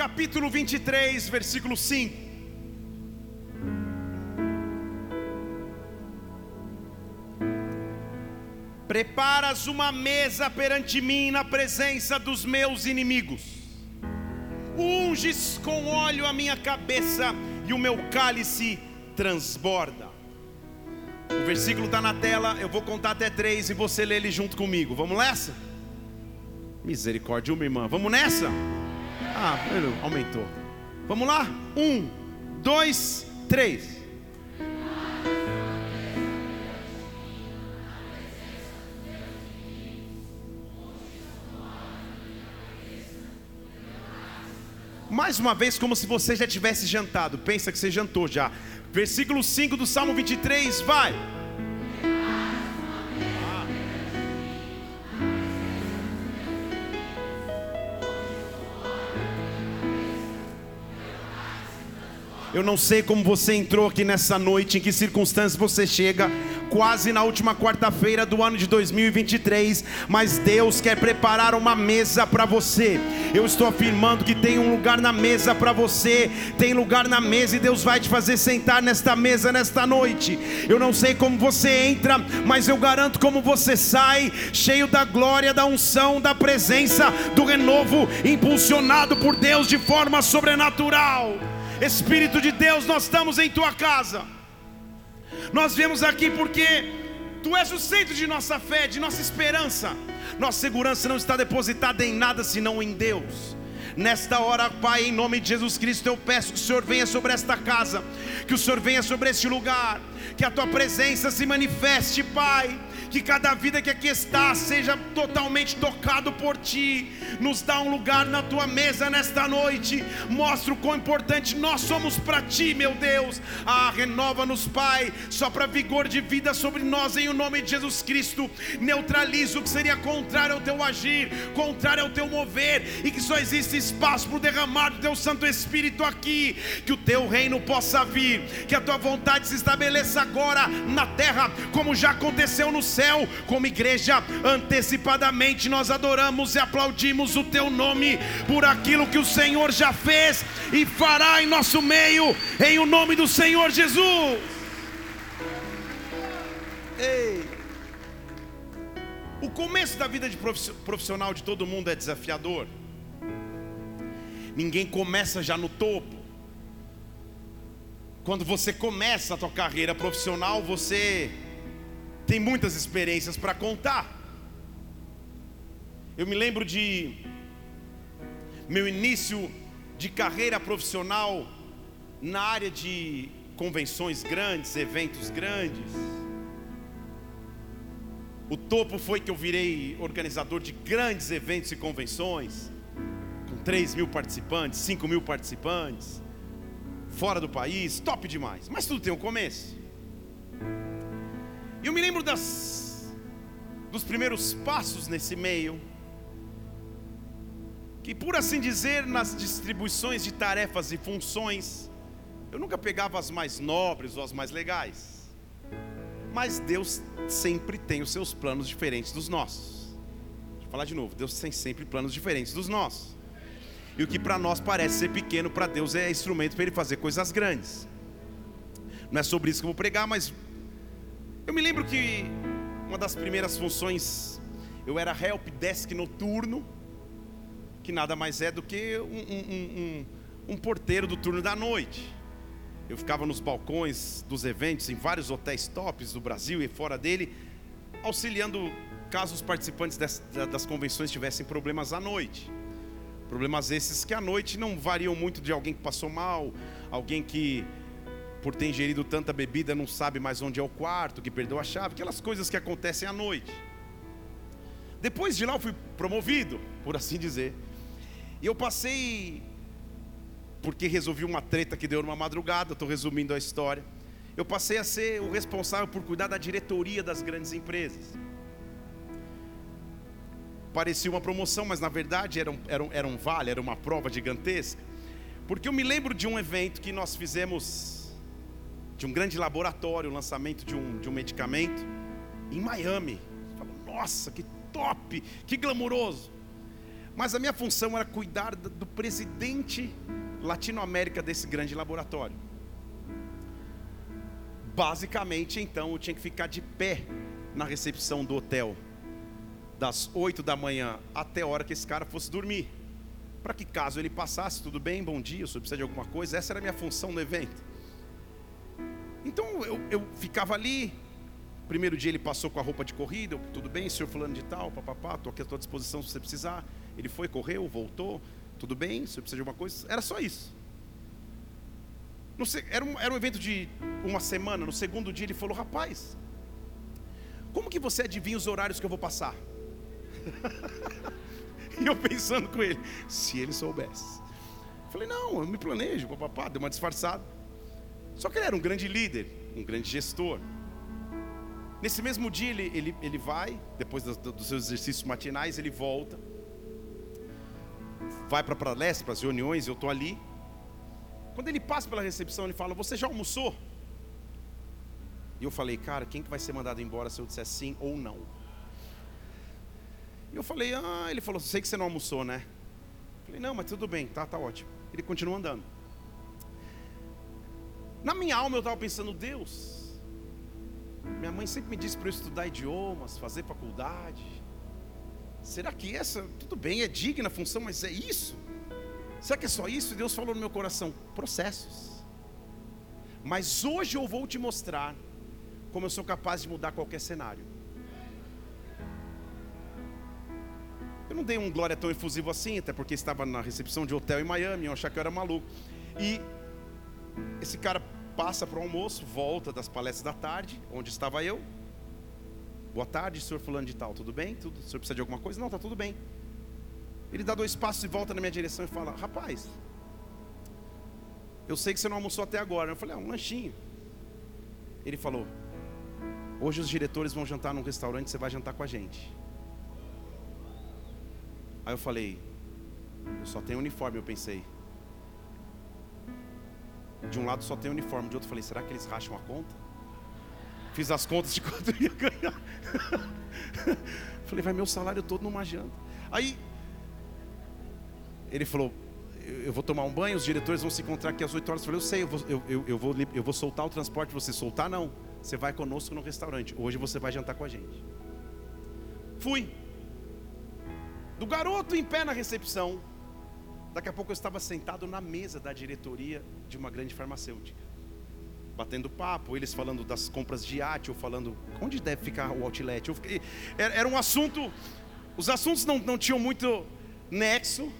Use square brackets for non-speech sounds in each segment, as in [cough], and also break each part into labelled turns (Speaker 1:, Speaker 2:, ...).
Speaker 1: capítulo 23, versículo 5. Preparas uma mesa perante mim na presença dos meus inimigos. Unges com óleo a minha cabeça e o meu cálice transborda. O versículo está na tela, eu vou contar até três e você lê ele junto comigo. Vamos nessa? Misericórdia, uma irmã. Vamos nessa? Ah, aumentou. Vamos lá? Um, dois, três. Mais uma vez, como se você já tivesse jantado. Pensa que você jantou já. Versículo 5 do Salmo 23, vai. Eu não sei como você entrou aqui nessa noite, em que circunstâncias você chega, quase na última quarta-feira do ano de 2023, mas Deus quer preparar uma mesa para você. Eu estou afirmando que tem um lugar na mesa para você, tem lugar na mesa e Deus vai te fazer sentar nesta mesa nesta noite. Eu não sei como você entra, mas eu garanto como você sai, cheio da glória, da unção, da presença, do renovo, impulsionado por Deus de forma sobrenatural. Espírito de Deus, nós estamos em tua casa. Nós viemos aqui porque tu és o centro de nossa fé, de nossa esperança. Nossa segurança não está depositada em nada senão em Deus. Nesta hora, Pai, em nome de Jesus Cristo, eu peço que o Senhor venha sobre esta casa, que o Senhor venha sobre este lugar, que a tua presença se manifeste, Pai que cada vida que aqui está seja totalmente tocado por Ti. Nos dá um lugar na Tua mesa nesta noite. Mostra o quão importante nós somos para Ti, meu Deus. Ah, renova-nos, Pai, só para vigor de vida sobre nós, em o nome de Jesus Cristo. Neutraliza o que seria contrário ao Teu agir, contrário ao Teu mover, e que só existe espaço para o derramar do Teu Santo Espírito aqui. Que o Teu reino possa vir, que a Tua vontade se estabeleça agora na terra, como já aconteceu no céu céu, como igreja, antecipadamente nós adoramos e aplaudimos o teu nome por aquilo que o Senhor já fez e fará em nosso meio, em o nome do Senhor Jesus. Ei. O começo da vida de profissional de todo mundo é desafiador. Ninguém começa já no topo. Quando você começa a tua carreira profissional, você tem muitas experiências para contar. Eu me lembro de meu início de carreira profissional na área de convenções grandes, eventos grandes. O topo foi que eu virei organizador de grandes eventos e convenções, com 3 mil participantes, 5 mil participantes, fora do país, top demais. Mas tudo tem um começo. E eu me lembro das, dos primeiros passos nesse meio, que por assim dizer, nas distribuições de tarefas e funções, eu nunca pegava as mais nobres ou as mais legais, mas Deus sempre tem os seus planos diferentes dos nossos. Deixa eu falar de novo: Deus tem sempre planos diferentes dos nossos. E o que para nós parece ser pequeno, para Deus é instrumento para Ele fazer coisas grandes. Não é sobre isso que eu vou pregar, mas eu me lembro que uma das primeiras funções, eu era help desk noturno, que nada mais é do que um, um, um, um porteiro do turno da noite. Eu ficava nos balcões dos eventos em vários hotéis tops do Brasil e fora dele, auxiliando caso os participantes das, das convenções tivessem problemas à noite. Problemas esses que à noite não variam muito de alguém que passou mal, alguém que por ter ingerido tanta bebida, não sabe mais onde é o quarto, que perdeu a chave, aquelas coisas que acontecem à noite. Depois de lá eu fui promovido, por assim dizer. E eu passei, porque resolvi uma treta que deu numa madrugada, estou resumindo a história. Eu passei a ser o responsável por cuidar da diretoria das grandes empresas. Parecia uma promoção, mas na verdade era um, era, um, era um vale, era uma prova gigantesca. Porque eu me lembro de um evento que nós fizemos de um grande laboratório, o lançamento de um, de um medicamento em Miami. Fala, nossa, que top, que glamouroso. Mas a minha função era cuidar do presidente latino-américa desse grande laboratório. Basicamente, então, eu tinha que ficar de pé na recepção do hotel, das 8 da manhã até a hora que esse cara fosse dormir. Para que caso ele passasse, tudo bem, bom dia, se precisa de alguma coisa, essa era a minha função no evento. Então eu, eu ficava ali. Primeiro dia ele passou com a roupa de corrida, eu, tudo bem, senhor fulano de tal, papapá, estou aqui à tua disposição se você precisar. Ele foi, correu, voltou, tudo bem, se você precisa de alguma coisa, era só isso. Era, um, era um evento de uma semana, no segundo dia ele falou, rapaz, como que você adivinha os horários que eu vou passar? [laughs] e eu pensando com ele, se ele soubesse. Falei, não, eu me planejo, papapá, deu uma disfarçada. Só que ele era um grande líder, um grande gestor. Nesse mesmo dia ele, ele, ele vai, depois dos, seus exercícios matinais, ele volta. Vai para a palestra, para as reuniões, eu estou ali. Quando ele passa pela recepção, ele fala: Você já almoçou? E eu falei: Cara, quem que vai ser mandado embora se eu disser sim ou não? E eu falei: Ah, ele falou: Sei que você não almoçou, né? Eu falei: Não, mas tudo bem, tá, tá ótimo. Ele continua andando. Na minha alma eu estava pensando, Deus, minha mãe sempre me disse para eu estudar idiomas, fazer faculdade. Será que essa, tudo bem, é digna a função, mas é isso? Será que é só isso? Deus falou no meu coração: processos. Mas hoje eu vou te mostrar como eu sou capaz de mudar qualquer cenário. Eu não dei um glória tão efusivo assim, até porque estava na recepção de hotel em Miami, eu achava que eu era maluco. E esse cara passa para o almoço, volta das palestras da tarde, onde estava eu. Boa tarde, senhor fulano de tal, tudo bem? Tudo? O senhor precisa de alguma coisa? Não, está tudo bem. Ele dá dois passos e volta na minha direção e fala: Rapaz, eu sei que você não almoçou até agora. Eu falei: Ah, um lanchinho. Ele falou: Hoje os diretores vão jantar num restaurante, você vai jantar com a gente. Aí eu falei: Eu só tenho uniforme, eu pensei. De um lado só tem uniforme, de outro falei, será que eles racham a conta? Fiz as contas de [laughs] quanto eu ia ganhar. [laughs] falei, vai meu salário todo numa janta. Aí ele falou, eu vou tomar um banho, os diretores vão se encontrar aqui às 8 horas. Eu falei, eu sei, eu vou, eu, eu, eu, vou, eu vou soltar o transporte, você soltar não. Você vai conosco no restaurante. Hoje você vai jantar com a gente. Fui. Do garoto em pé na recepção, Daqui a pouco eu estava sentado na mesa da diretoria de uma grande farmacêutica, batendo papo, eles falando das compras de iate, eu falando onde deve ficar o outlet. Fiquei, era, um assunto, os assuntos não, não tinham muito nexo.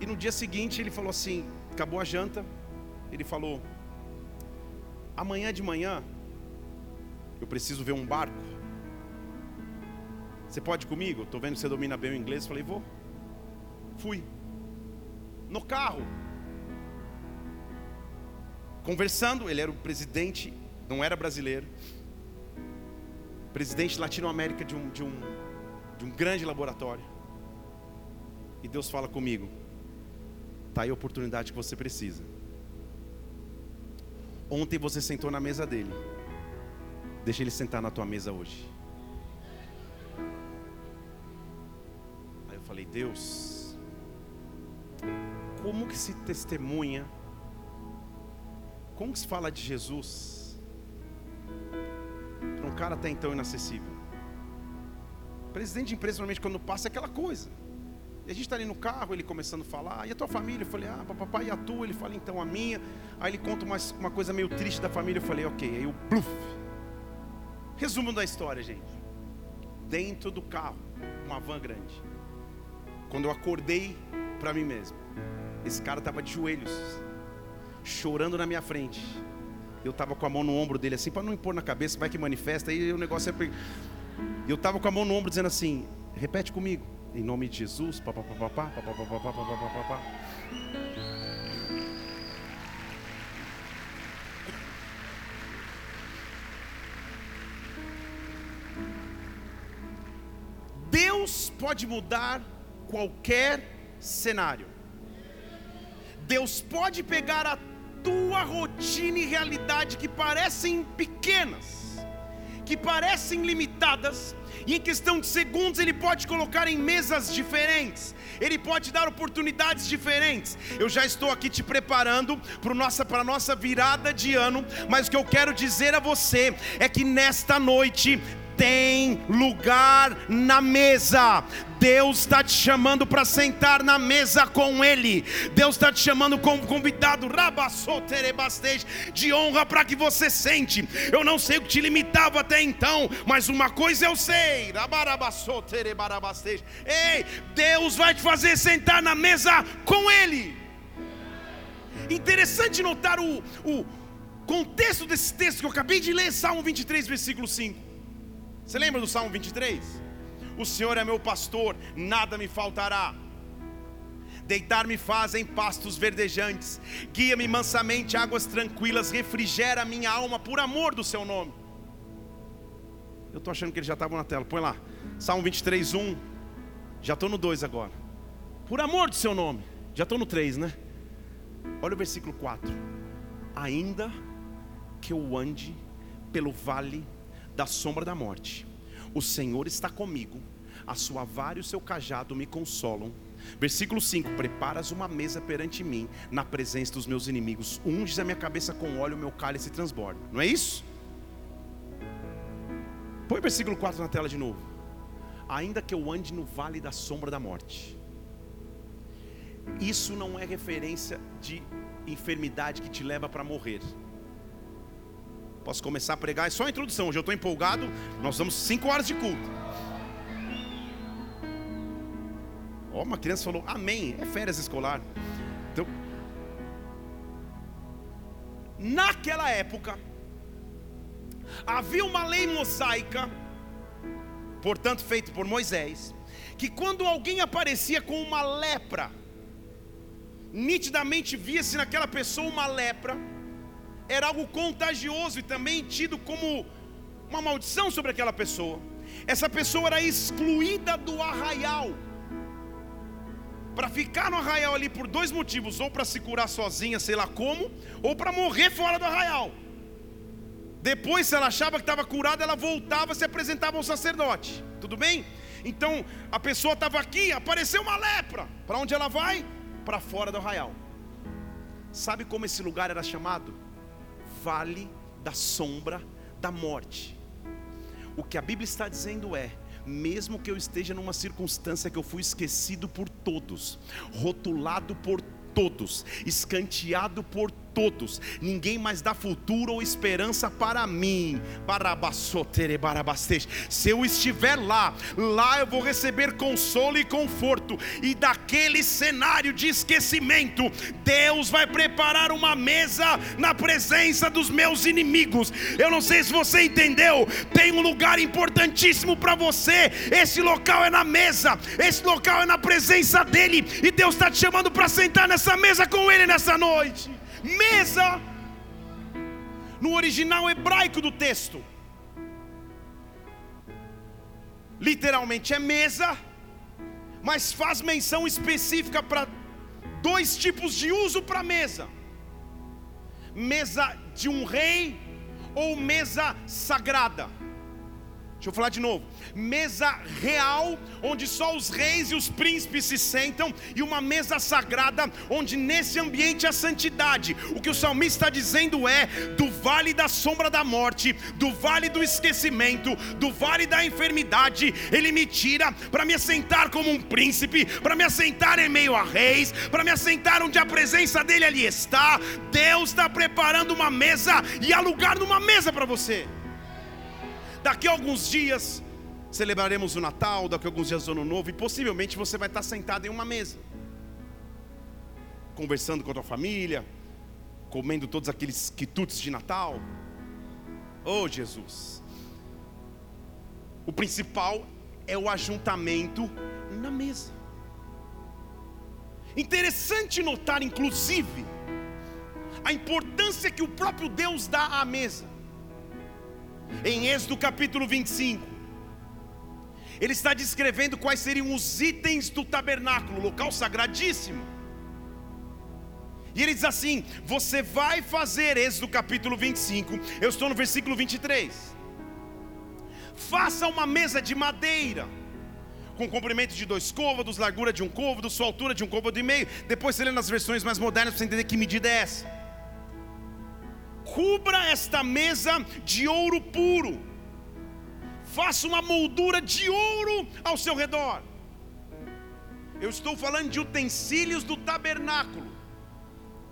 Speaker 1: E no dia seguinte ele falou assim: acabou a janta, ele falou: amanhã de manhã eu preciso ver um barco. Você pode ir comigo? Estou vendo que você domina bem o inglês. Falei, vou. Fui no carro. Conversando, ele era o presidente, não era brasileiro, presidente latino-américa de um, de, um, de um grande laboratório. E Deus fala comigo: está aí a oportunidade que você precisa. Ontem você sentou na mesa dele, deixa ele sentar na tua mesa hoje. Aí eu falei: Deus, como que se testemunha, como que se fala de Jesus para um cara até então inacessível? Presidente de empresa, normalmente, quando passa, é aquela coisa. E a gente está ali no carro, ele começando a falar, e a tua família? Eu falei, ah, papai, e a tua? Ele fala, então a minha. Aí ele conta uma, uma coisa meio triste da família, eu falei, ok. Aí o bluf. Resumo da história, gente. Dentro do carro, uma van grande. Quando eu acordei para mim mesmo, esse cara estava de joelhos, chorando na minha frente. Eu estava com a mão no ombro dele assim, para não impor na cabeça, vai que manifesta, aí o negócio é. Eu estava com a mão no ombro dizendo assim: repete comigo, em nome de Jesus, papapá, papapá, papapá. Deus pode mudar qualquer cenário. Deus pode pegar a tua rotina e realidade que parecem pequenas, que parecem limitadas, e em questão de segundos ele pode colocar em mesas diferentes, ele pode dar oportunidades diferentes. Eu já estou aqui te preparando para a nossa, nossa virada de ano, mas o que eu quero dizer a você é que nesta noite tem lugar na mesa. Deus está te chamando para sentar na mesa com Ele. Deus está te chamando como convidado, de honra para que você sente. Eu não sei o que te limitava até então, mas uma coisa eu sei. Ei, Deus vai te fazer sentar na mesa com Ele. Interessante notar o, o contexto desse texto que eu acabei de ler, Salmo 23, versículo 5. Você lembra do Salmo 23? O Senhor é meu pastor, nada me faltará. Deitar-me faz em pastos verdejantes, guia-me mansamente águas tranquilas, refrigera minha alma por amor do seu nome. Eu estou achando que eles já estavam na tela, põe lá, Salmo 23, 1. Já estou no 2 agora. Por amor do seu nome, já estou no 3, né? Olha o versículo 4. Ainda que eu ande pelo vale da sombra da morte. O Senhor está comigo, a sua vara e o seu cajado me consolam. Versículo 5: Preparas uma mesa perante mim, na presença dos meus inimigos. Unges a minha cabeça com óleo, o meu cálice transborda. Não é isso? Põe o versículo 4 na tela de novo. Ainda que eu ande no vale da sombra da morte. Isso não é referência de enfermidade que te leva para morrer. Posso começar a pregar, é só a introdução. Hoje eu estou empolgado. Nós vamos cinco horas de culto. Ó, oh, uma criança falou, amém. É férias escolar. Então, naquela época, havia uma lei mosaica, portanto, feita por Moisés, que quando alguém aparecia com uma lepra, nitidamente via-se naquela pessoa uma lepra, era algo contagioso e também tido como uma maldição sobre aquela pessoa. Essa pessoa era excluída do arraial. Para ficar no arraial ali por dois motivos: ou para se curar sozinha, sei lá como, ou para morrer fora do arraial. Depois, se ela achava que estava curada, ela voltava e se apresentava ao sacerdote. Tudo bem? Então, a pessoa estava aqui, apareceu uma lepra. Para onde ela vai? Para fora do arraial. Sabe como esse lugar era chamado? Vale da sombra da morte. O que a Bíblia está dizendo é: mesmo que eu esteja numa circunstância que eu fui esquecido por todos, rotulado por todos, escanteado por todos, ninguém mais dá futuro ou esperança para mim. Se eu estiver lá, lá eu vou receber consolo e conforto, e daquele cenário de esquecimento, Deus vai preparar uma mesa na presença dos meus inimigos. Eu não sei se você entendeu, tem um lugar importantíssimo para você. Esse local é na mesa, esse local é na presença dEle, e Deus está te chamando para sentar nessa mesa com Ele nessa noite mesa, no original hebraico do texto. Literalmente é mesa, mas faz menção específica para dois tipos de uso para mesa: mesa de um rei ou mesa sagrada. Deixa eu falar de novo mesa real, onde só os reis e os príncipes se sentam, e uma mesa sagrada, onde nesse ambiente há santidade. O que o salmista está dizendo é: do vale da sombra da morte, do vale do esquecimento, do vale da enfermidade, ele me tira para me assentar como um príncipe, para me assentar em meio a reis, para me assentar onde a presença dele ali está. Deus está preparando uma mesa e há lugar numa mesa para você. Daqui a alguns dias, celebraremos o Natal, daqui a alguns dias o Ano Novo, e possivelmente você vai estar sentado em uma mesa, conversando com a tua família, comendo todos aqueles quitutes de Natal. Oh Jesus! O principal é o ajuntamento na mesa. Interessante notar, inclusive, a importância que o próprio Deus dá à mesa. Em Êxodo capítulo 25, ele está descrevendo quais seriam os itens do tabernáculo, local sagradíssimo. E ele diz assim: Você vai fazer, esse do capítulo 25, eu estou no versículo 23. Faça uma mesa de madeira com comprimento de dois côvados, largura de um côvado, sua altura de um côvado e meio. Depois você lê nas versões mais modernas para você entender que medida é essa. Cubra esta mesa de ouro puro. Faça uma moldura de ouro ao seu redor. Eu estou falando de utensílios do tabernáculo.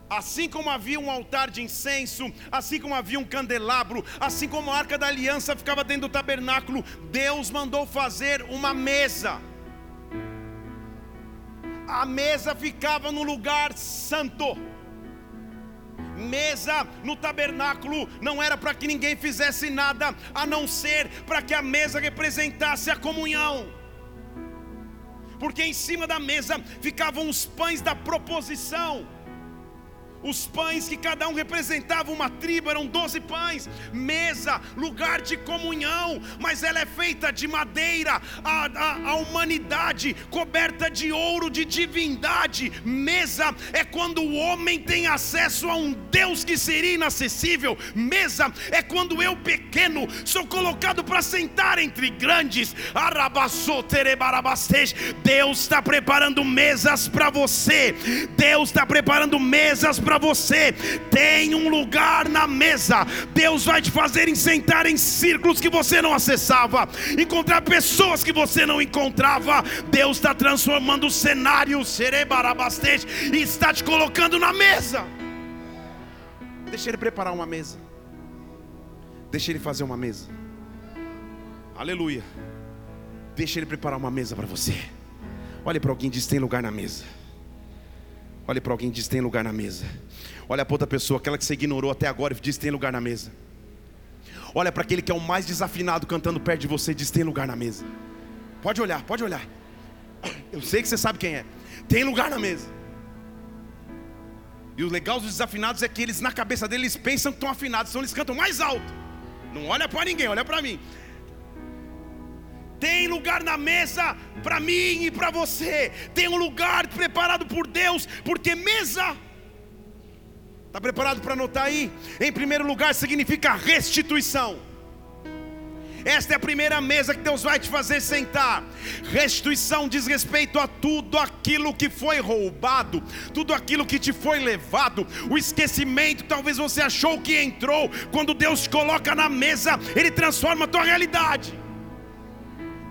Speaker 1: Assim como havia um altar de incenso, assim como havia um candelabro, assim como a arca da aliança ficava dentro do tabernáculo, Deus mandou fazer uma mesa. A mesa ficava no lugar santo. Mesa no tabernáculo não era para que ninguém fizesse nada, a não ser para que a mesa representasse a comunhão porque em cima da mesa ficavam os pães da proposição. Os pães que cada um representava uma tribo, eram doze pães, mesa, lugar de comunhão, mas ela é feita de madeira, a, a, a humanidade coberta de ouro, de divindade. Mesa é quando o homem tem acesso a um Deus que seria inacessível. Mesa é quando eu, pequeno, sou colocado para sentar entre grandes. Deus está preparando mesas para você, Deus está preparando mesas para para você. Tem um lugar na mesa. Deus vai te fazer sentar em círculos que você não acessava, encontrar pessoas que você não encontrava. Deus está transformando o cenário, serebarabastete, e está te colocando na mesa. Deixa Ele preparar uma mesa. Deixa Ele fazer uma mesa. Aleluia. Deixa Ele preparar uma mesa para você. Olhe para alguém e diz: tem lugar na mesa. Olhe para alguém e diz: tem lugar na mesa. Olha para outra pessoa, aquela que você ignorou até agora e diz: tem lugar na mesa. Olha para aquele que é o mais desafinado cantando perto de você e diz: tem lugar na mesa. Pode olhar, pode olhar. Eu sei que você sabe quem é. Tem lugar na mesa. E o legal dos desafinados é que eles, na cabeça deles, pensam que estão afinados, então eles cantam mais alto. Não olha para ninguém, olha para mim. Tem lugar na mesa para mim e para você. Tem um lugar preparado por Deus, porque mesa. Está preparado para anotar aí? Em primeiro lugar, significa restituição. Esta é a primeira mesa que Deus vai te fazer sentar. Restituição diz respeito a tudo aquilo que foi roubado, tudo aquilo que te foi levado. O esquecimento, talvez você achou que entrou. Quando Deus te coloca na mesa, Ele transforma a tua realidade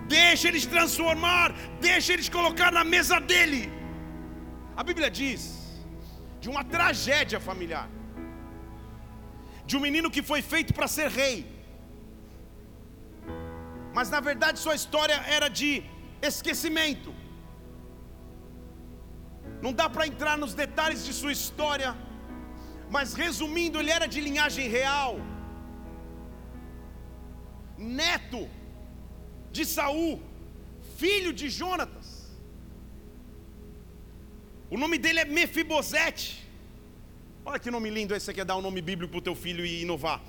Speaker 1: deixa eles transformar, deixa eles colocar na mesa dele. A Bíblia diz de uma tragédia familiar, de um menino que foi feito para ser rei, mas na verdade sua história era de esquecimento. Não dá para entrar nos detalhes de sua história, mas resumindo, ele era de linhagem real, neto de Saul, filho de Jonatas. O nome dele é Mefibosete. Olha que nome lindo esse, você quer dar um nome bíblico para o teu filho e inovar.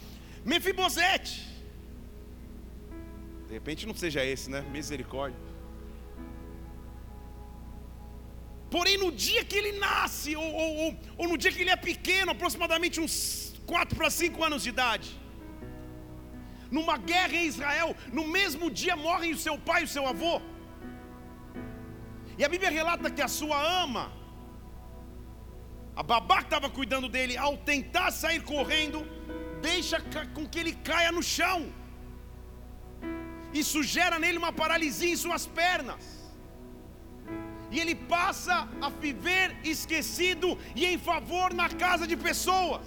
Speaker 1: Mefibosete. De repente não seja esse, né? Misericórdia. Porém, no dia que ele nasce, ou, ou, ou, ou no dia que ele é pequeno, aproximadamente uns 4 para 5 anos de idade, numa guerra em Israel, no mesmo dia morrem o seu pai e o seu avô. E a Bíblia relata que a sua ama, a babá que estava cuidando dele, ao tentar sair correndo, deixa com que ele caia no chão. Isso gera nele uma paralisia em suas pernas. E ele passa a viver esquecido e em favor na casa de pessoas.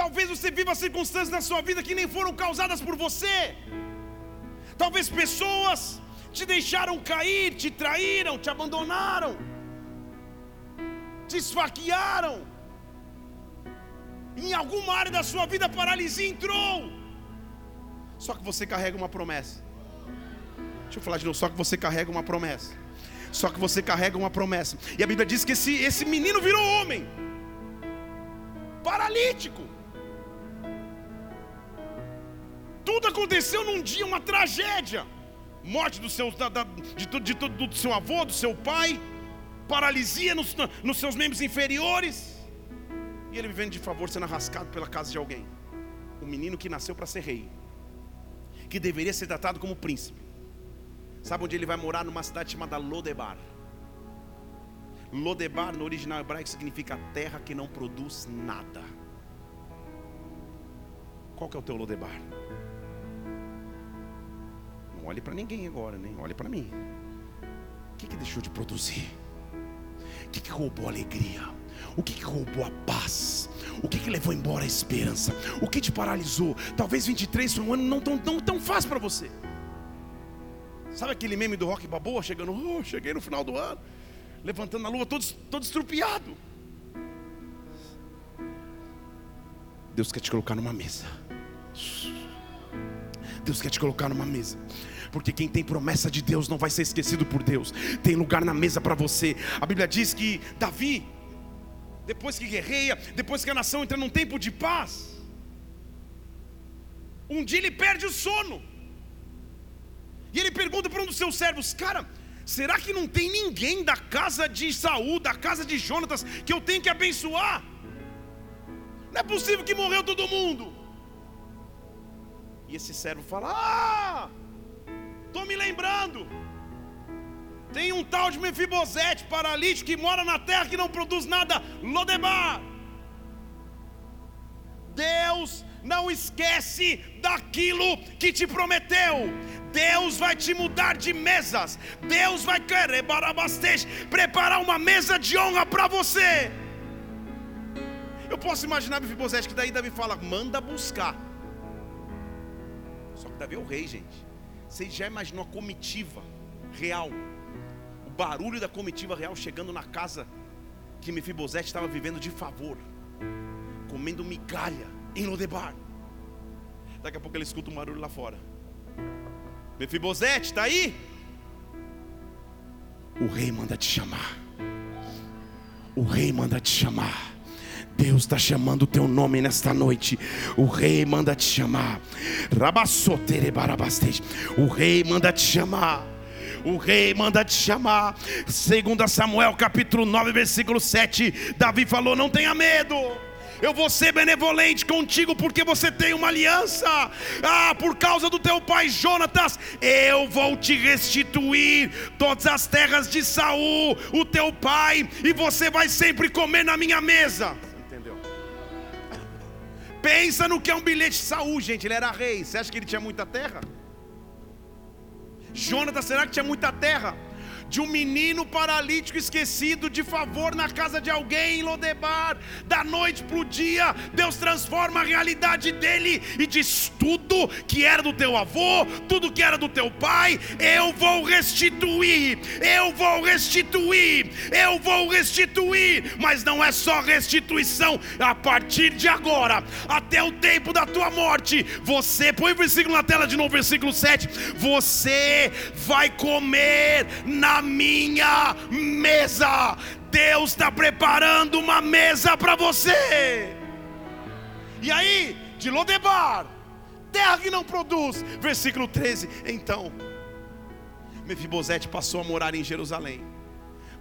Speaker 1: Talvez você viva circunstâncias na sua vida que nem foram causadas por você. Talvez pessoas te deixaram cair, te traíram, te abandonaram, te esfaquearam. Em alguma área da sua vida a paralisia entrou. Só que você carrega uma promessa. Deixa eu falar de novo, só que você carrega uma promessa. Só que você carrega uma promessa. E a Bíblia diz que esse, esse menino virou homem. Paralítico. Tudo aconteceu num dia, uma tragédia. Morte do seu, da, da, de, de, de, do seu avô, do seu pai, paralisia nos, nos seus membros inferiores. E ele vivendo de favor, sendo arrascado pela casa de alguém. o menino que nasceu para ser rei, que deveria ser tratado como príncipe. Sabe onde ele vai morar? Numa cidade chamada Lodebar. Lodebar, no original hebraico, significa terra que não produz nada. Qual que é o teu Lodebar? Não olhe para ninguém agora, nem olhe para mim. O que, que deixou de produzir? Que, que roubou a alegria? O que, que roubou a paz? O que, que levou embora a esperança? O que te paralisou? Talvez 23 foi um ano não tão, tão, tão fácil para você. Sabe aquele meme do rock baboa chegando? Oh, cheguei no final do ano, levantando a luva, todo, todo estrupiado. Deus quer te colocar numa mesa. Deus quer te colocar numa mesa. Porque quem tem promessa de Deus não vai ser esquecido por Deus. Tem lugar na mesa para você. A Bíblia diz que Davi, depois que guerreia, depois que a nação entra num tempo de paz, um dia ele perde o sono. E ele pergunta para um dos seus servos: Cara, será que não tem ninguém da casa de Saul, da casa de Jonatas, que eu tenho que abençoar? Não é possível que morreu todo mundo. E esse servo fala: Ah, estou me lembrando. Tem um tal de Mefibosete, paralítico, que mora na terra que não produz nada, Lodebar. Deus não esquece daquilo que te prometeu. Deus vai te mudar de mesas. Deus vai querer barabastej, preparar uma mesa de honra para você. Eu posso imaginar Mefibosete que daí Davi fala: "Manda buscar". Só que Davi é o rei, gente. Você já imaginou a comitiva real? O barulho da comitiva real chegando na casa que Mefibosete estava vivendo de favor, comendo migalha em Lodebar. Daqui a pouco ele escuta um barulho lá fora. Mefibosete, está aí? O rei manda te chamar. O rei manda te chamar. Deus está chamando o teu nome nesta noite. O rei manda te chamar. O rei manda te chamar. O rei manda te chamar. Segundo Samuel capítulo 9, versículo 7, Davi falou: "Não tenha medo" eu vou ser benevolente contigo porque você tem uma aliança. Ah, por causa do teu pai Jonatas, eu vou te restituir todas as terras de Saul, o teu pai, e você vai sempre comer na minha mesa. Pensa no que é um bilhete de Saul, gente. Ele era rei. Você acha que ele tinha muita terra? Jonatas, será que tinha muita terra? De um menino paralítico esquecido de favor na casa de alguém em Lodebar. Da noite para o dia, Deus transforma a realidade dele e diz: tudo que era do teu avô, tudo que era do teu pai, eu vou restituir, eu vou restituir, eu vou restituir. Mas não é só restituição, a partir de agora, até o tempo da tua morte, você, põe o versículo na tela de novo, versículo 7. Você vai comer na minha mesa. Deus está preparando uma mesa para você. E aí, de Lodebar, terra que não produz, versículo 13. Então, Mefibosete passou a morar em Jerusalém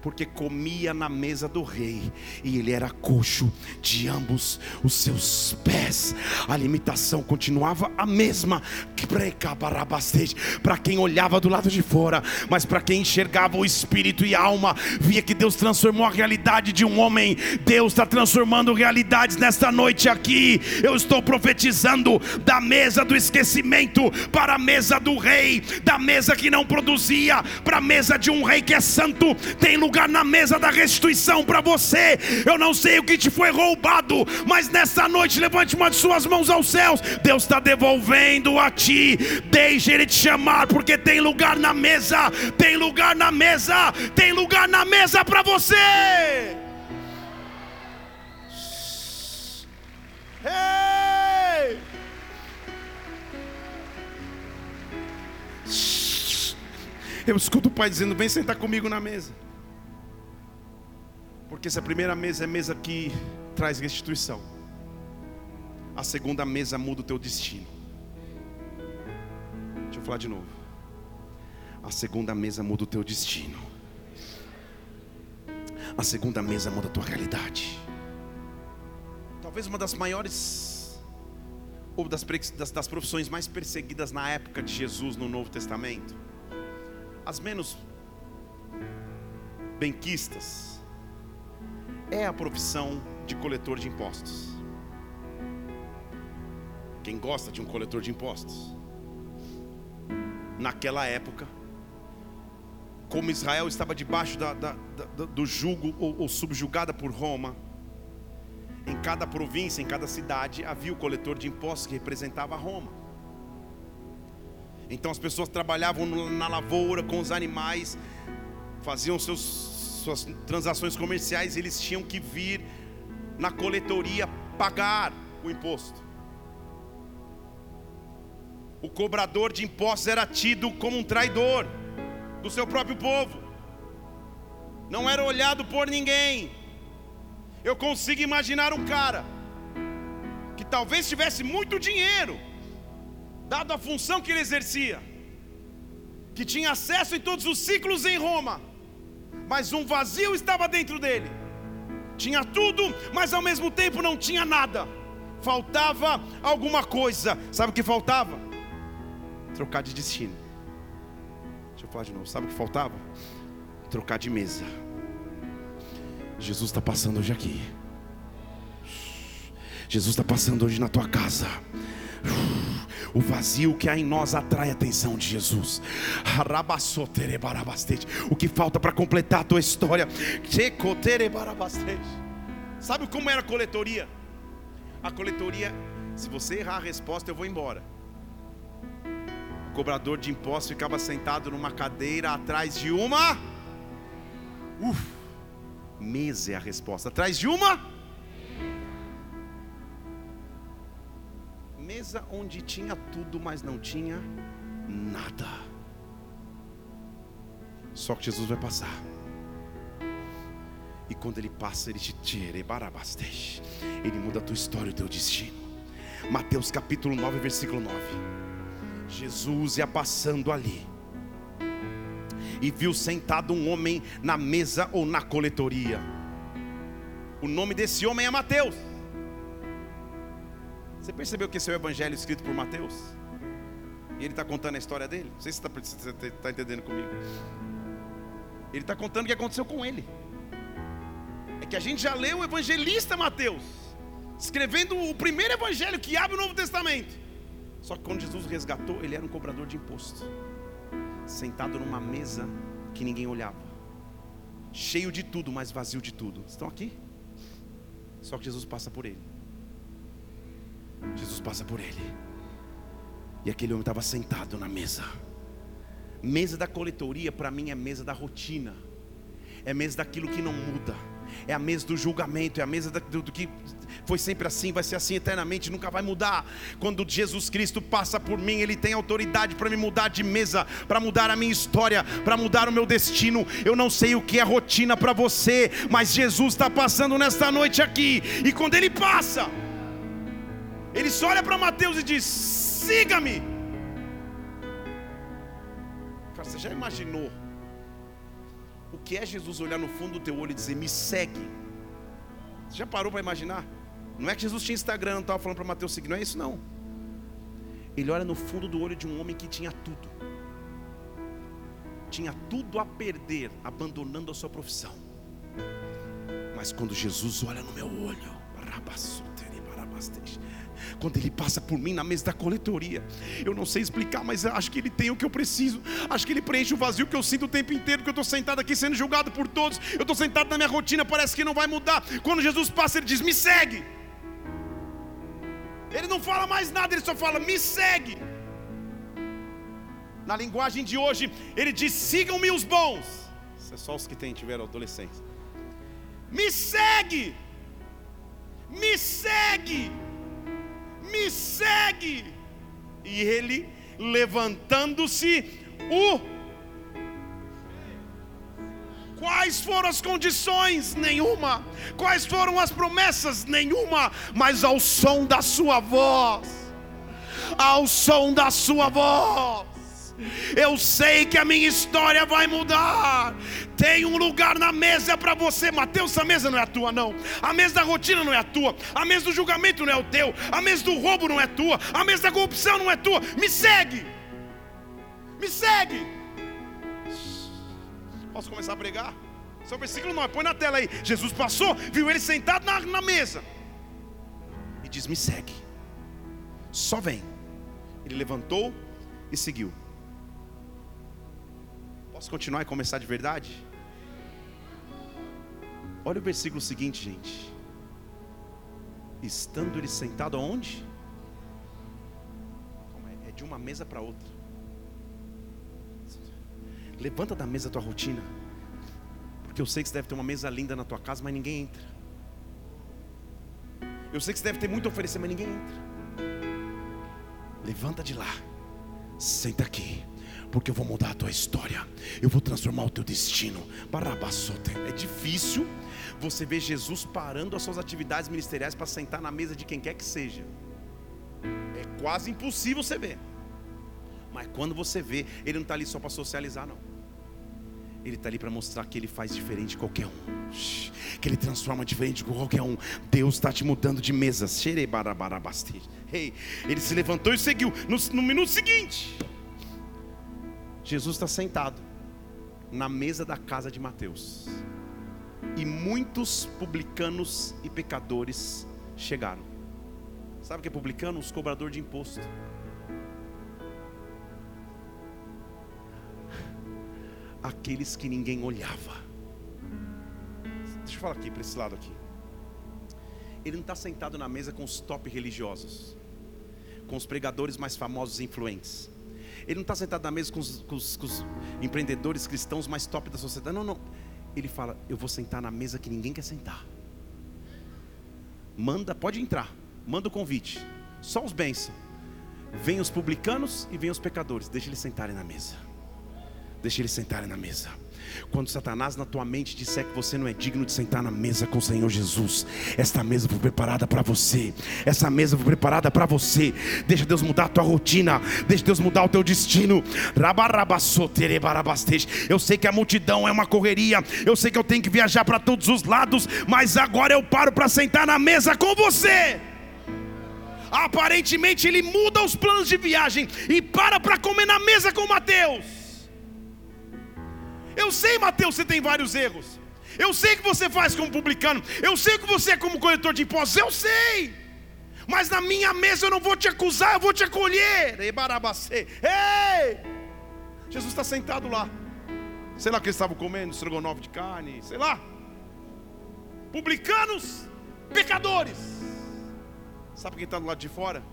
Speaker 1: porque comia na mesa do rei, e ele era coxo de ambos os seus pés. A limitação continuava a mesma para quem olhava do lado de fora, mas para quem enxergava o espírito e a alma, via que Deus transformou a realidade de um homem. Deus está transformando realidades nesta noite aqui. Eu estou profetizando da mesa do esquecimento para a mesa do rei, da mesa que não produzia para a mesa de um rei que é santo. Tem lugar lugar na mesa da restituição para você. Eu não sei o que te foi roubado, mas nessa noite levante uma de suas mãos aos céus. Deus está devolvendo a ti. Deixe Ele te chamar, porque tem lugar na mesa. Tem lugar na mesa. Tem lugar na mesa para você. Eu escuto o pai dizendo: Vem sentar comigo na mesa. Porque essa primeira mesa é mesa que traz restituição. A segunda mesa muda o teu destino. Deixa eu falar de novo. A segunda mesa muda o teu destino. A segunda mesa muda a tua realidade. Talvez uma das maiores ou das, das, das profissões mais perseguidas na época de Jesus no Novo Testamento, as menos benquistas, é a profissão de coletor de impostos. Quem gosta de um coletor de impostos? Naquela época, como Israel estava debaixo da, da, da, do jugo ou, ou subjugada por Roma, em cada província, em cada cidade, havia o coletor de impostos que representava Roma. Então as pessoas trabalhavam na lavoura com os animais, faziam seus, suas transações comerciais, eles tinham que vir na coletoria pagar o imposto. O cobrador de impostos era tido como um traidor do seu próprio povo, não era olhado por ninguém eu consigo imaginar um cara que talvez tivesse muito dinheiro, dado a função que ele exercia, que tinha acesso em todos os ciclos em Roma, mas um vazio estava dentro dele. Tinha tudo, mas ao mesmo tempo não tinha nada. Faltava alguma coisa. Sabe o que faltava? Trocar de destino. Deixa eu falar de novo. Sabe o que faltava? Trocar de mesa. Jesus está passando hoje aqui. Jesus está passando hoje na tua casa. O vazio que há em nós atrai a atenção de Jesus. O que falta para completar a tua história? Sabe como era a coletoria? A coletoria, se você errar a resposta, eu vou embora. O cobrador de impostos ficava sentado numa cadeira atrás de uma. Uf Mesa é a resposta. Atrás de uma mesa onde tinha tudo, mas não tinha nada. Só que Jesus vai passar. E quando ele passa, ele te tira, ele muda a tua história, o teu destino. Mateus capítulo 9, versículo 9. Jesus ia passando ali e viu sentado um homem na mesa ou na coletoria. O nome desse homem é Mateus. Você percebeu que esse é o evangelho escrito por Mateus? E ele está contando a história dele? Não sei se você está tá entendendo comigo. Ele está contando o que aconteceu com ele. É que a gente já leu o evangelista Mateus, escrevendo o primeiro evangelho que abre o Novo Testamento. Só que quando Jesus resgatou, ele era um cobrador de imposto sentado numa mesa que ninguém olhava, cheio de tudo, mas vazio de tudo. Estão aqui? Só que Jesus passa por ele. Jesus passa por ele. E aquele homem estava sentado na mesa. Mesa da coletoria para mim é mesa da rotina. É mesa daquilo que não muda é a mesa do julgamento, é a mesa do, do, que foi sempre assim, vai ser assim eternamente, nunca vai mudar. Quando Jesus Cristo passa por mim, Ele tem autoridade para me mudar de mesa, para mudar a minha história, para mudar o meu destino. Eu não sei o que é rotina para você, mas Jesus está passando nesta noite aqui, e quando Ele passa, Ele só olha para Mateus e diz: siga-me. Cara, você já imaginou? o que é Jesus olhar no fundo do teu olho e dizer: Me segue. Você já parou para imaginar? Não é que Jesus tinha Instagram, não estava falando para Mateus seguir, não é isso não. Ele olha no fundo do olho de um homem que tinha tudo, tinha tudo a perder, abandonando a sua profissão. Mas quando Jesus olha no meu olho, quando ele passa por mim na mesa da coletoria. Eu não sei explicar, mas acho que ele tem o que eu preciso. Acho que ele preenche o vazio que eu sinto o tempo inteiro, porque eu estou sentado aqui sendo julgado por todos. Eu estou sentado na minha rotina, parece que não vai mudar. Quando Jesus passa, ele diz: Me segue. Ele não fala mais nada, ele só fala: Me segue. Na linguagem de hoje, ele diz: Sigam-me os bons. Isso é só os que têm, tiveram adolescência. Me segue. Me segue me segue. E ele, levantando-se, o Quais foram as condições? Nenhuma. Quais foram as promessas? Nenhuma. Mas ao som da sua voz, ao som da sua voz, eu sei que a minha história vai mudar. Tem um lugar na mesa para você, Mateus. A mesa não é a tua, não. A mesa da rotina não é a tua. A mesa do julgamento não é o teu. A mesa do roubo não é tua. A mesa da corrupção não é tua. Me segue. Me segue. Posso começar a pregar? O versículo 9, põe na tela aí. Jesus passou, viu ele sentado na, na mesa. E diz: Me segue. Só vem. Ele levantou e seguiu. Posso continuar e começar de verdade? Olha o versículo seguinte, gente. Estando ele sentado aonde? É de uma mesa para outra. Levanta da mesa a tua rotina. Porque eu sei que você deve ter uma mesa linda na tua casa, mas ninguém entra. Eu sei que você deve ter muito a oferecer, mas ninguém entra. Levanta de lá. Senta aqui porque eu vou mudar a tua história, eu vou transformar o teu destino. É difícil você ver Jesus parando as suas atividades ministeriais para sentar na mesa de quem quer que seja. É quase impossível você ver. Mas quando você vê, ele não está ali só para socializar, não. Ele está ali para mostrar que ele faz diferente de qualquer um. Que ele transforma diferente de qualquer um. Deus está te mudando de mesas. Hey, ele se levantou e seguiu. No, no minuto seguinte, Jesus está sentado na mesa da casa de Mateus. E muitos publicanos e pecadores chegaram. Sabe o que é publicano? Os cobradores de imposto. Aqueles que ninguém olhava. Deixa eu falar aqui para esse lado aqui. Ele não está sentado na mesa com os top religiosos, com os pregadores mais famosos e influentes. Ele não está sentado na mesa com os, com, os, com os, empreendedores cristãos mais top da sociedade. Não, não. Ele fala: Eu vou sentar na mesa que ninguém quer sentar. Manda, pode entrar. Manda o convite. Só os bênçãos. Vem os publicanos e vem os pecadores. Deixa eles sentarem na mesa. Deixa eles sentarem na mesa. Quando Satanás na tua mente disser que você não é digno de sentar na mesa com o Senhor Jesus, esta mesa foi preparada para você. Essa mesa foi preparada para você. Deixa Deus mudar a tua rotina. Deixa Deus mudar o teu destino. Eu sei que a multidão é uma correria. Eu sei que eu tenho que viajar para todos os lados, mas agora eu paro para sentar na mesa com você aparentemente ele muda os planos de viagem e para para comer na mesa com Mateus. Eu sei, Mateus, você tem vários erros. Eu sei que você faz como publicano. Eu sei que você é como coletor de impostos. Eu sei. Mas na minha mesa eu não vou te acusar, eu vou te acolher. Ei! Jesus está sentado lá. Sei lá o que eles estavam comendo, estrogonofe de carne, sei lá. Publicanos, pecadores. Sabe quem está do lado de fora?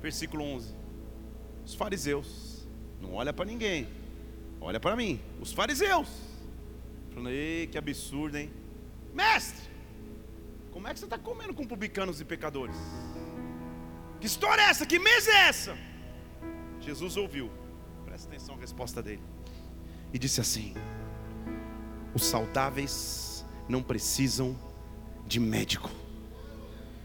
Speaker 1: Versículo 11. Os fariseus. Não olha para ninguém Olha para mim, os fariseus. Falando, ei, que absurdo, hein? Mestre, como é que você está comendo com publicanos e pecadores? Que história é essa? Que mesa é essa? Jesus ouviu, presta atenção à resposta dele, e disse assim: Os saudáveis não precisam de médico.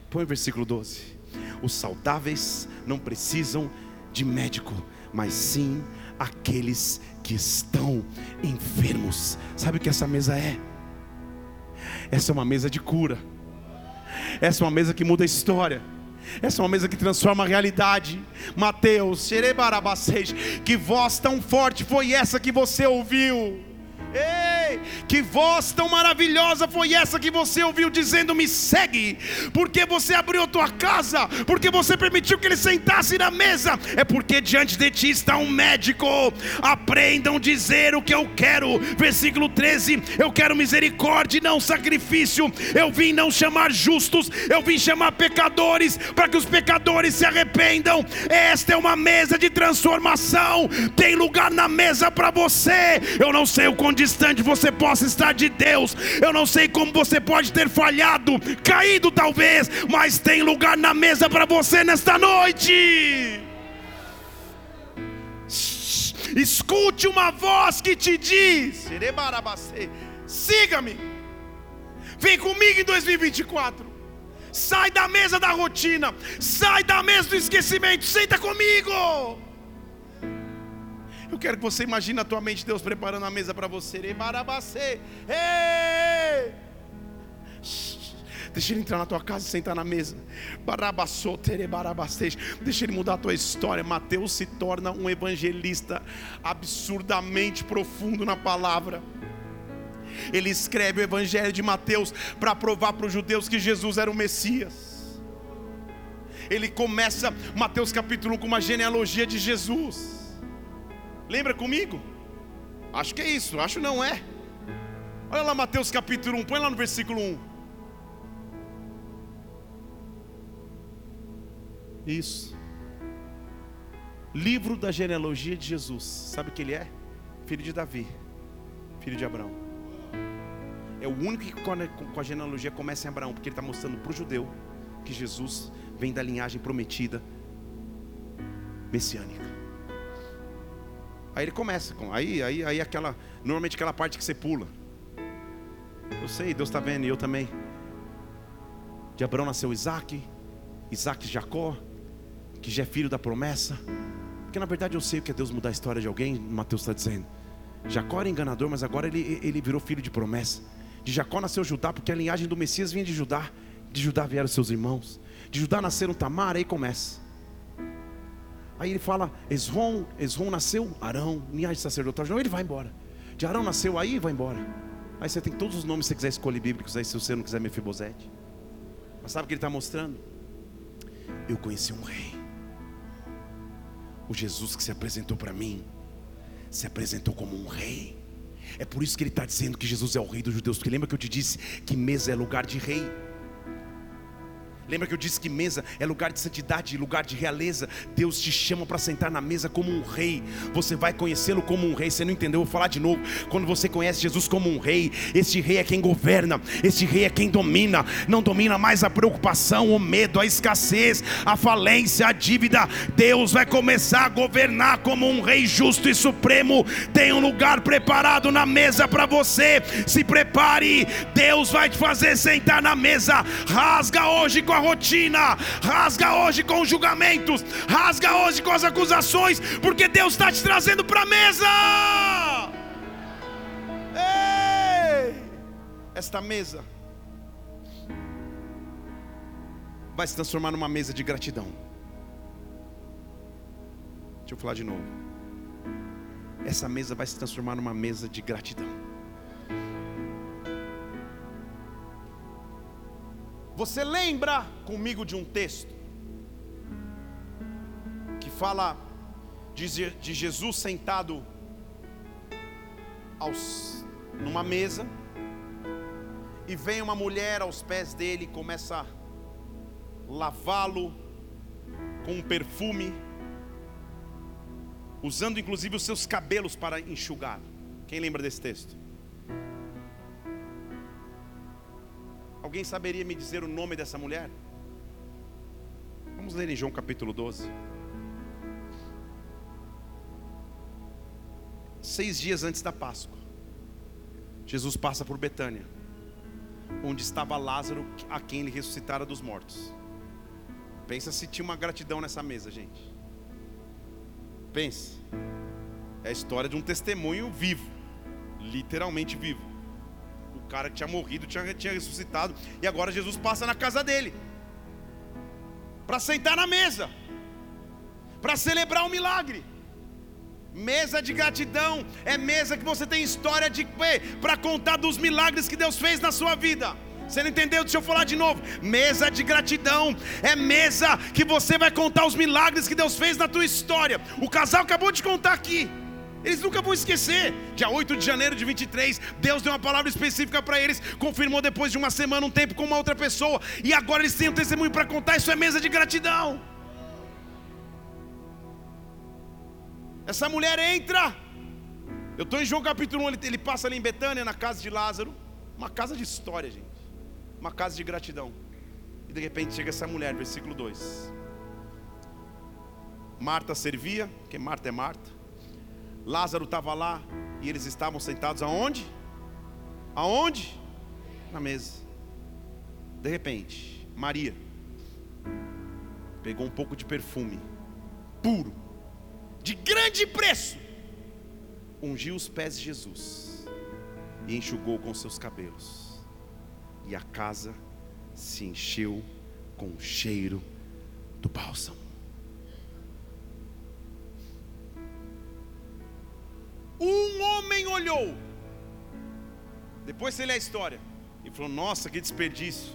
Speaker 1: Põe o versículo 12: Os saudáveis não precisam de médico, mas sim aqueles que estão enfermos. Sabe o que essa mesa é? Essa é uma mesa de cura. Essa é uma mesa que muda a história. Essa é uma mesa que transforma a realidade. Mateus, que voz tão forte foi essa que você ouviu? Ei, que voz tão maravilhosa foi essa que você ouviu dizendo: Me segue, porque você abriu tua casa, porque você permitiu que ele sentasse na mesa, é porque diante de ti está um médico. Aprendam a dizer o que eu quero. Versículo 13: Eu quero misericórdia e não sacrifício. Eu vim não chamar justos, eu vim chamar pecadores, para que os pecadores se arrependam. Esta é uma mesa de transformação, tem lugar na mesa para você. Eu não sei o quão distante você possa estar de Deus. Eu não sei como você pode ter falhado, caído talvez, mas tem lugar na mesa para você nesta noite. Escute uma voz que te diz: siga-me, vem comigo em 2024. Sai da mesa da rotina, sai da mesa do esquecimento, senta comigo. Eu quero que você imagine na tua mente Deus preparando a mesa para você. Ei! Deixa ele entrar na tua casa e sentar na mesa. Deixa ele mudar a tua história. Mateus se torna um evangelista absurdamente profundo na palavra. Ele escreve o evangelho de Mateus para provar para os judeus que Jesus era o Messias. Ele começa Mateus capítulo 1 com uma genealogia de Jesus. Lembra comigo? Acho que é isso, acho não é. Olha lá Mateus capítulo 1, põe lá no versículo 1. Isso. Livro da genealogia de Jesus. Sabe o que ele é? Filho de Davi, filho de Abraão. É o único que com a genealogia começa em Abraão, porque ele está mostrando para o judeu que Jesus vem da linhagem prometida messiânica. Aí ele começa com aí, aí, aí aquela, normalmente aquela parte que você pula. Eu sei, Deus está vendo e eu também. De Abraão nasceu Isaac, Isaac Jacó, que já é filho da promessa. Porque na verdade eu sei o que é Deus mudar a história de alguém, Mateus está dizendo. Jacó era enganador, mas agora ele, ele virou filho de promessa. De Jacó nasceu Judá, porque a linhagem do Messias vinha de Judá. De Judá vieram seus irmãos. De Judá nasceram Tamar, aí começa. Aí ele fala: Esrom, Esrom nasceu Arão, linhagem sacerdotal. Não, ele vai embora. De Arão nasceu aí, vai embora. Aí você tem todos os nomes que você quiser escolher bíblicos aí, se você não quiser Mefibosete. Mas sabe o que ele está mostrando? Eu conheci um rei. O Jesus que se apresentou para mim, se apresentou como um rei. É por isso que ele está dizendo que Jesus é o rei dos judeus. Porque lembra que eu te disse que mesa é lugar de rei. Lembra que eu disse que mesa é lugar de santidade, lugar de realeza. Deus te chama para sentar na mesa como um rei. Você vai conhecê-lo como um rei. Você não entendeu? Vou falar de novo. Quando você conhece Jesus como um rei, este rei é quem governa, este rei é quem domina. Não domina mais a preocupação, o medo, a escassez, a falência, a dívida. Deus vai começar a governar como um rei justo e supremo. Tem um lugar preparado na mesa para você. Se prepare. Deus vai te fazer sentar na mesa. Rasga hoje com a rotina, rasga hoje com os julgamentos, rasga hoje com as acusações, porque Deus está te trazendo para a mesa. Ei! Esta mesa vai se transformar numa mesa de gratidão. Deixa eu falar de novo. Essa mesa vai se transformar numa mesa de gratidão. Você lembra comigo de um texto que fala de, de Jesus sentado aos, numa mesa e vem uma mulher aos pés dele e começa a lavá-lo com um perfume, usando inclusive os seus cabelos para enxugar. Quem lembra desse texto? Alguém saberia me dizer o nome dessa mulher? Vamos ler em João capítulo 12. Seis dias antes da Páscoa, Jesus passa por Betânia, onde estava Lázaro, a quem ele ressuscitara dos mortos. Pensa se tinha uma gratidão nessa mesa, gente. Pense. É a história de um testemunho vivo, literalmente vivo cara que tinha morrido, tinha, tinha ressuscitado, e agora Jesus passa na casa dele para sentar na mesa, para celebrar o milagre. Mesa de gratidão é mesa que você tem história de para contar dos milagres que Deus fez na sua vida. Você não entendeu? Deixa eu falar de novo. Mesa de gratidão é mesa que você vai contar os milagres que Deus fez na tua história. O casal acabou de contar aqui. Eles nunca vão esquecer. Dia 8 de janeiro de 23, Deus deu uma palavra específica para eles, confirmou depois de uma semana um tempo com uma outra pessoa, e agora eles têm um testemunho para contar. Isso é mesa de gratidão. Essa mulher entra. Eu estou em João capítulo 1, ele, passa ali em Betânia, na casa de Lázaro. Uma casa de história, gente. Uma casa de gratidão. E de repente chega essa mulher, versículo 2. Marta servia, porque Marta é Marta. Lázaro estava lá e eles estavam sentados aonde? Aonde? Na mesa. De repente, Maria pegou um pouco de perfume puro, de grande preço, ungiu os pés de Jesus e enxugou com seus cabelos, e a casa se encheu com o cheiro do bálsamo. Um homem olhou, depois você lê a história, e falou: Nossa, que desperdício!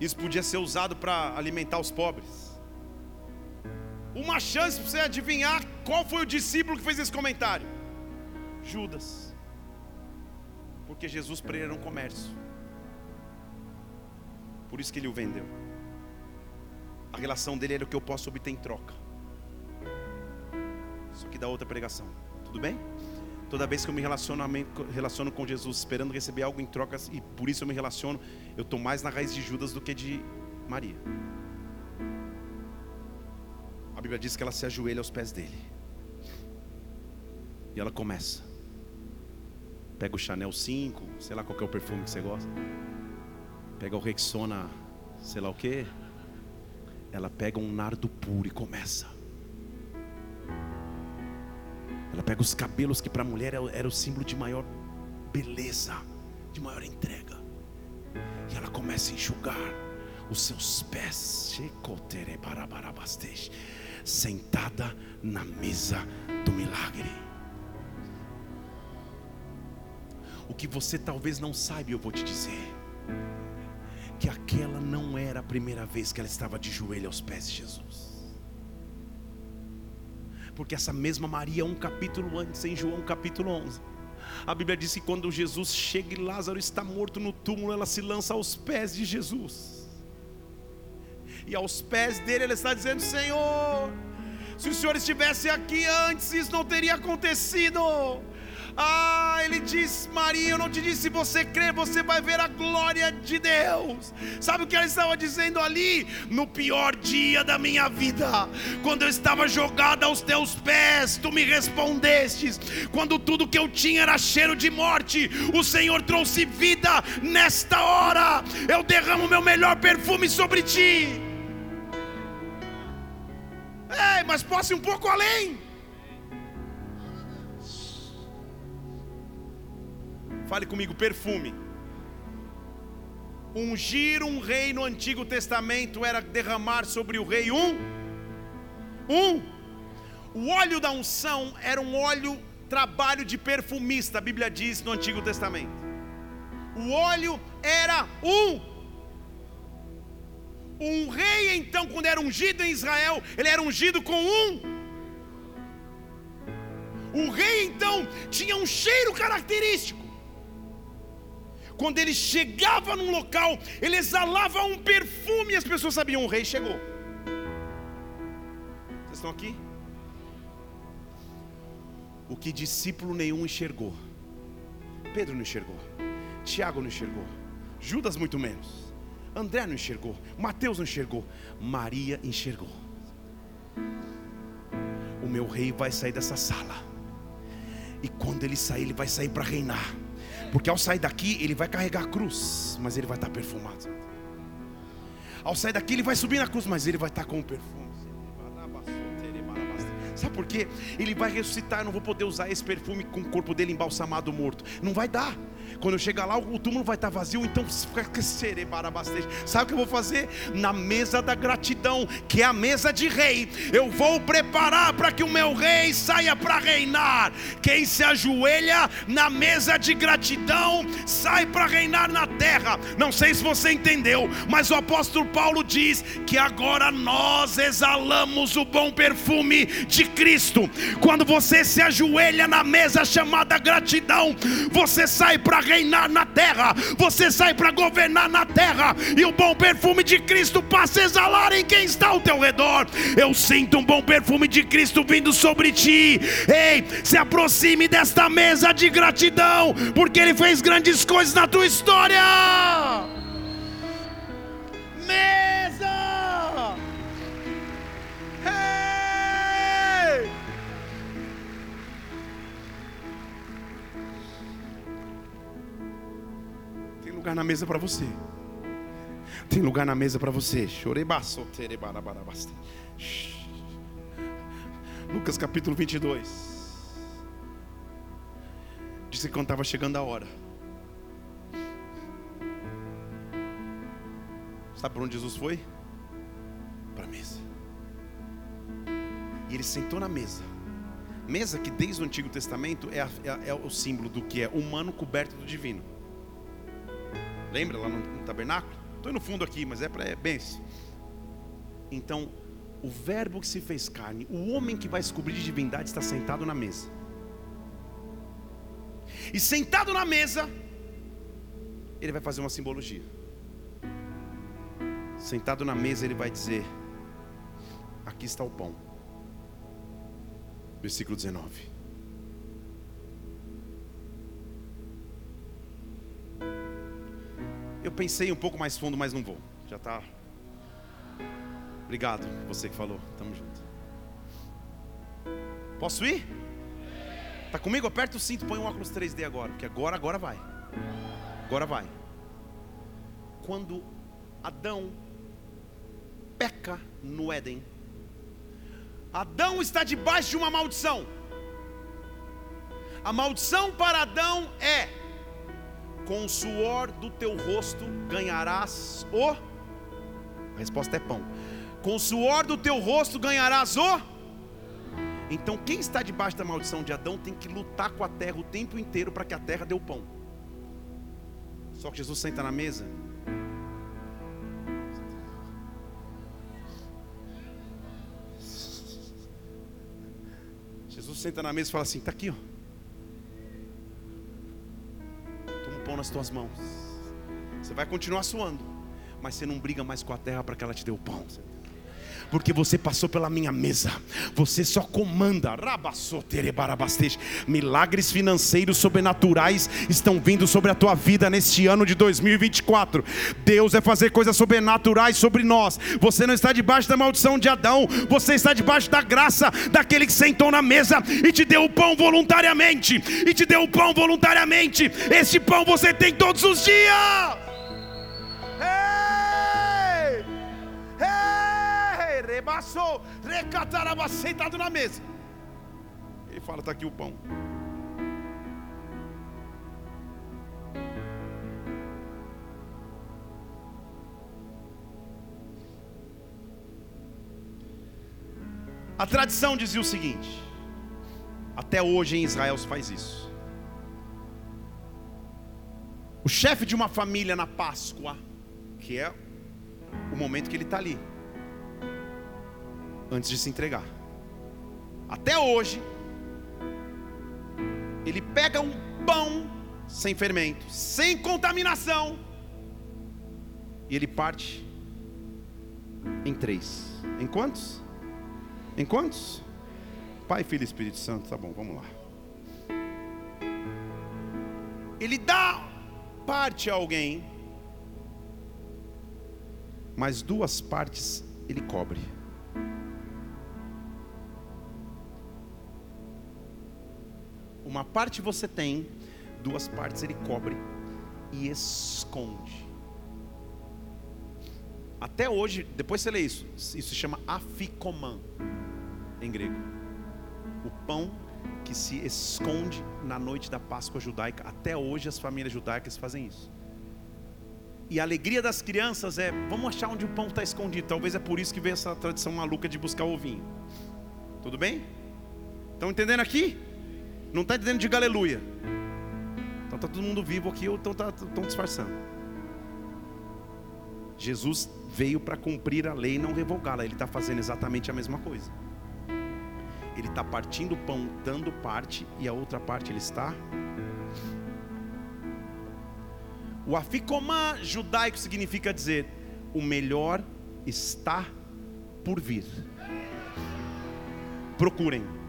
Speaker 1: Isso podia ser usado para alimentar os pobres. Uma chance para você adivinhar qual foi o discípulo que fez esse comentário: Judas. Porque Jesus para ele era um comércio. Por isso que ele o vendeu. A relação dele era o que eu posso obter em troca. Isso aqui dá outra pregação. Tudo bem? Toda vez que eu me relaciono, relaciono com Jesus, esperando receber algo em troca, e por isso eu me relaciono, eu estou mais na raiz de Judas do que de Maria. A Bíblia diz que ela se ajoelha aos pés dele. E ela começa. Pega o Chanel 5, sei lá qual é o perfume que você gosta. Pega o Rexona, sei lá o que. Ela pega um nardo puro e começa. Ela pega os cabelos que para a mulher era o símbolo de maior beleza, de maior entrega. E ela começa a enxugar os seus pés. Sentada na mesa do milagre. O que você talvez não saiba, eu vou te dizer. Que aquela não era a primeira vez que ela estava de joelho aos pés de Jesus. Porque essa mesma Maria, um capítulo antes, em João capítulo 11, a Bíblia diz que quando Jesus chega e Lázaro está morto no túmulo, ela se lança aos pés de Jesus. E aos pés dele ela está dizendo: Senhor, se o Senhor estivesse aqui antes, isso não teria acontecido. Ah, ele diz: Maria, eu não te disse, se você crer, você vai ver a glória de Deus. Sabe o que ela estava dizendo ali? No pior dia da minha vida, quando eu estava jogada aos teus pés, tu me respondestes. Quando tudo que eu tinha era cheiro de morte, o Senhor trouxe vida nesta hora. Eu derramo meu melhor perfume sobre ti. Ei, mas ir um pouco além. Fale comigo, perfume. Ungir um rei no Antigo Testamento era derramar sobre o rei um um. O óleo da unção era um óleo trabalho de perfumista, a Bíblia diz no Antigo Testamento. O óleo era um um rei então quando era ungido em Israel, ele era ungido com um o rei então tinha um cheiro característico. Quando ele chegava num local, ele exalava um perfume e as pessoas sabiam: o rei chegou. Vocês estão aqui? O que discípulo nenhum enxergou. Pedro não enxergou. Tiago não enxergou. Judas muito menos. André não enxergou. Mateus não enxergou. Maria enxergou. O meu rei vai sair dessa sala. E quando ele sair, ele vai sair para reinar. Porque ao sair daqui, ele vai carregar a cruz, mas ele vai estar perfumado. Ao sair daqui, ele vai subir na cruz, mas ele vai estar com o perfume. Sabe por quê? Ele vai ressuscitar. Eu não vou poder usar esse perfume com o corpo dele embalsamado morto. Não vai dar. Quando eu chegar lá, o túmulo vai estar vazio, então sabe o que eu vou fazer? Na mesa da gratidão, que é a mesa de rei, eu vou preparar para que o meu rei saia para reinar. Quem se ajoelha na mesa de gratidão sai para reinar na terra. Não sei se você entendeu, mas o apóstolo Paulo diz que agora nós exalamos o bom perfume de Cristo. Quando você se ajoelha na mesa chamada gratidão, você sai para reinar na terra, você sai para governar na terra, e o bom perfume de Cristo passa a exalar em quem está ao teu redor. Eu sinto um bom perfume de Cristo vindo sobre ti. Ei, se aproxime desta mesa de gratidão, porque Ele fez grandes coisas na tua história. Lugar na mesa para você. Tem lugar na mesa para você. Lucas capítulo 22. disse quando estava chegando a hora. Sabe para onde Jesus foi? Para a mesa. E ele sentou na mesa. Mesa que desde o Antigo Testamento é, a, é, é o símbolo do que é humano coberto do divino. Lembra lá no, no tabernáculo? Estou no fundo aqui, mas é para é bem. Então, o Verbo que se fez carne, o homem que vai descobrir de divindade, está sentado na mesa. E sentado na mesa, ele vai fazer uma simbologia. Sentado na mesa, ele vai dizer: Aqui está o pão. Versículo 19. Eu pensei um pouco mais fundo, mas não vou. Já está. Obrigado, você que falou. Tamo junto. Posso ir? Tá comigo? Aperta o cinto, põe um óculos 3D agora, porque agora, agora vai. Agora vai. Quando Adão peca no Éden, Adão está debaixo de uma maldição. A maldição para Adão é: com o suor do teu rosto ganharás o. A resposta é pão. Com o suor do teu rosto ganharás o então, quem está debaixo da maldição de Adão tem que lutar com a terra o tempo inteiro para que a terra dê o pão. Só que Jesus senta na mesa. Jesus senta na mesa e fala assim: está aqui, ó. Pão nas tuas mãos. Você vai continuar suando, mas você não briga mais com a terra para que ela te dê o pão porque você passou pela minha mesa. Você só comanda. Milagres financeiros sobrenaturais estão vindo sobre a tua vida neste ano de 2024. Deus vai fazer coisas sobrenaturais sobre nós. Você não está debaixo da maldição de Adão, você está debaixo da graça daquele que sentou na mesa e te deu o pão voluntariamente. E te deu o pão voluntariamente. Este pão você tem todos os dias. Rebaçou, recataraba, sentado na mesa. Ele fala: está aqui o pão. A tradição dizia o seguinte: até hoje em Israel se faz isso. O chefe de uma família na Páscoa, que é o momento que ele está ali, antes de se entregar. Até hoje, ele pega um pão sem fermento, sem contaminação, e ele parte em três. Em quantos? Em quantos? Pai, Filho e Espírito Santo, tá bom, vamos lá. Ele dá parte a alguém, mas duas partes ele cobre. Uma parte você tem, duas partes ele cobre e esconde. Até hoje, depois você lê isso, isso se chama aficomã em grego. O pão que se esconde na noite da Páscoa judaica. Até hoje as famílias judaicas fazem isso. E a alegria das crianças é, vamos achar onde o pão está escondido. Talvez é por isso que veio essa tradição maluca de buscar o ovinho. Tudo bem? Estão entendendo aqui? Não está dizendo diga aleluia. Então está todo mundo vivo aqui ou estão tá, disfarçando. Jesus veio para cumprir a lei e não revogá-la. Ele está fazendo exatamente a mesma coisa. Ele está partindo o pão, dando parte, e a outra parte ele está. O aficomã judaico significa dizer: o melhor está por vir. Procurem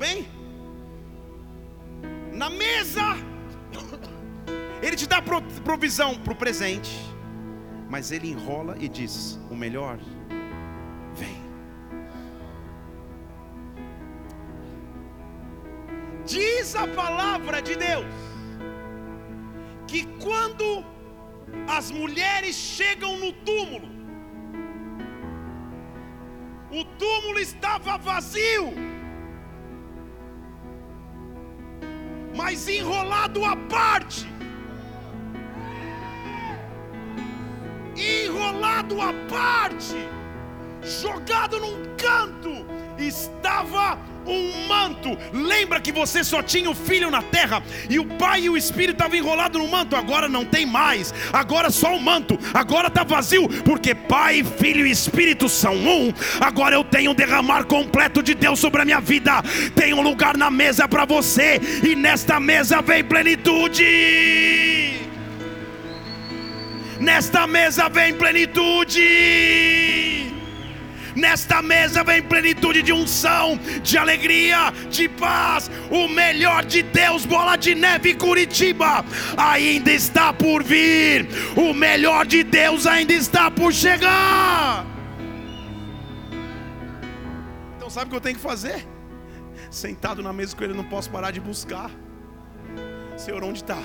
Speaker 1: bem? Na mesa, Ele te dá provisão para o presente, mas Ele enrola e diz: o melhor vem. Diz a palavra de Deus que quando as mulheres chegam no túmulo, o túmulo estava vazio. Mas enrolado à parte. Enrolado à parte, jogado num canto, estava um manto. Lembra que você só tinha o filho na terra e o pai e o espírito estavam enrolados no manto. Agora não tem mais. Agora só o manto. Agora está vazio porque pai, filho e espírito são um. Agora eu tenho um derramar completo de Deus sobre a minha vida. Tem um lugar na mesa para você e nesta mesa vem plenitude. Nesta mesa vem plenitude. Nesta mesa vem plenitude de unção, de alegria, de paz. O melhor de Deus, bola de neve Curitiba, ainda está por vir. O melhor de Deus ainda está por chegar. Então, sabe o que eu tenho que fazer? Sentado na mesa com Ele, não posso parar de buscar. Senhor, onde está?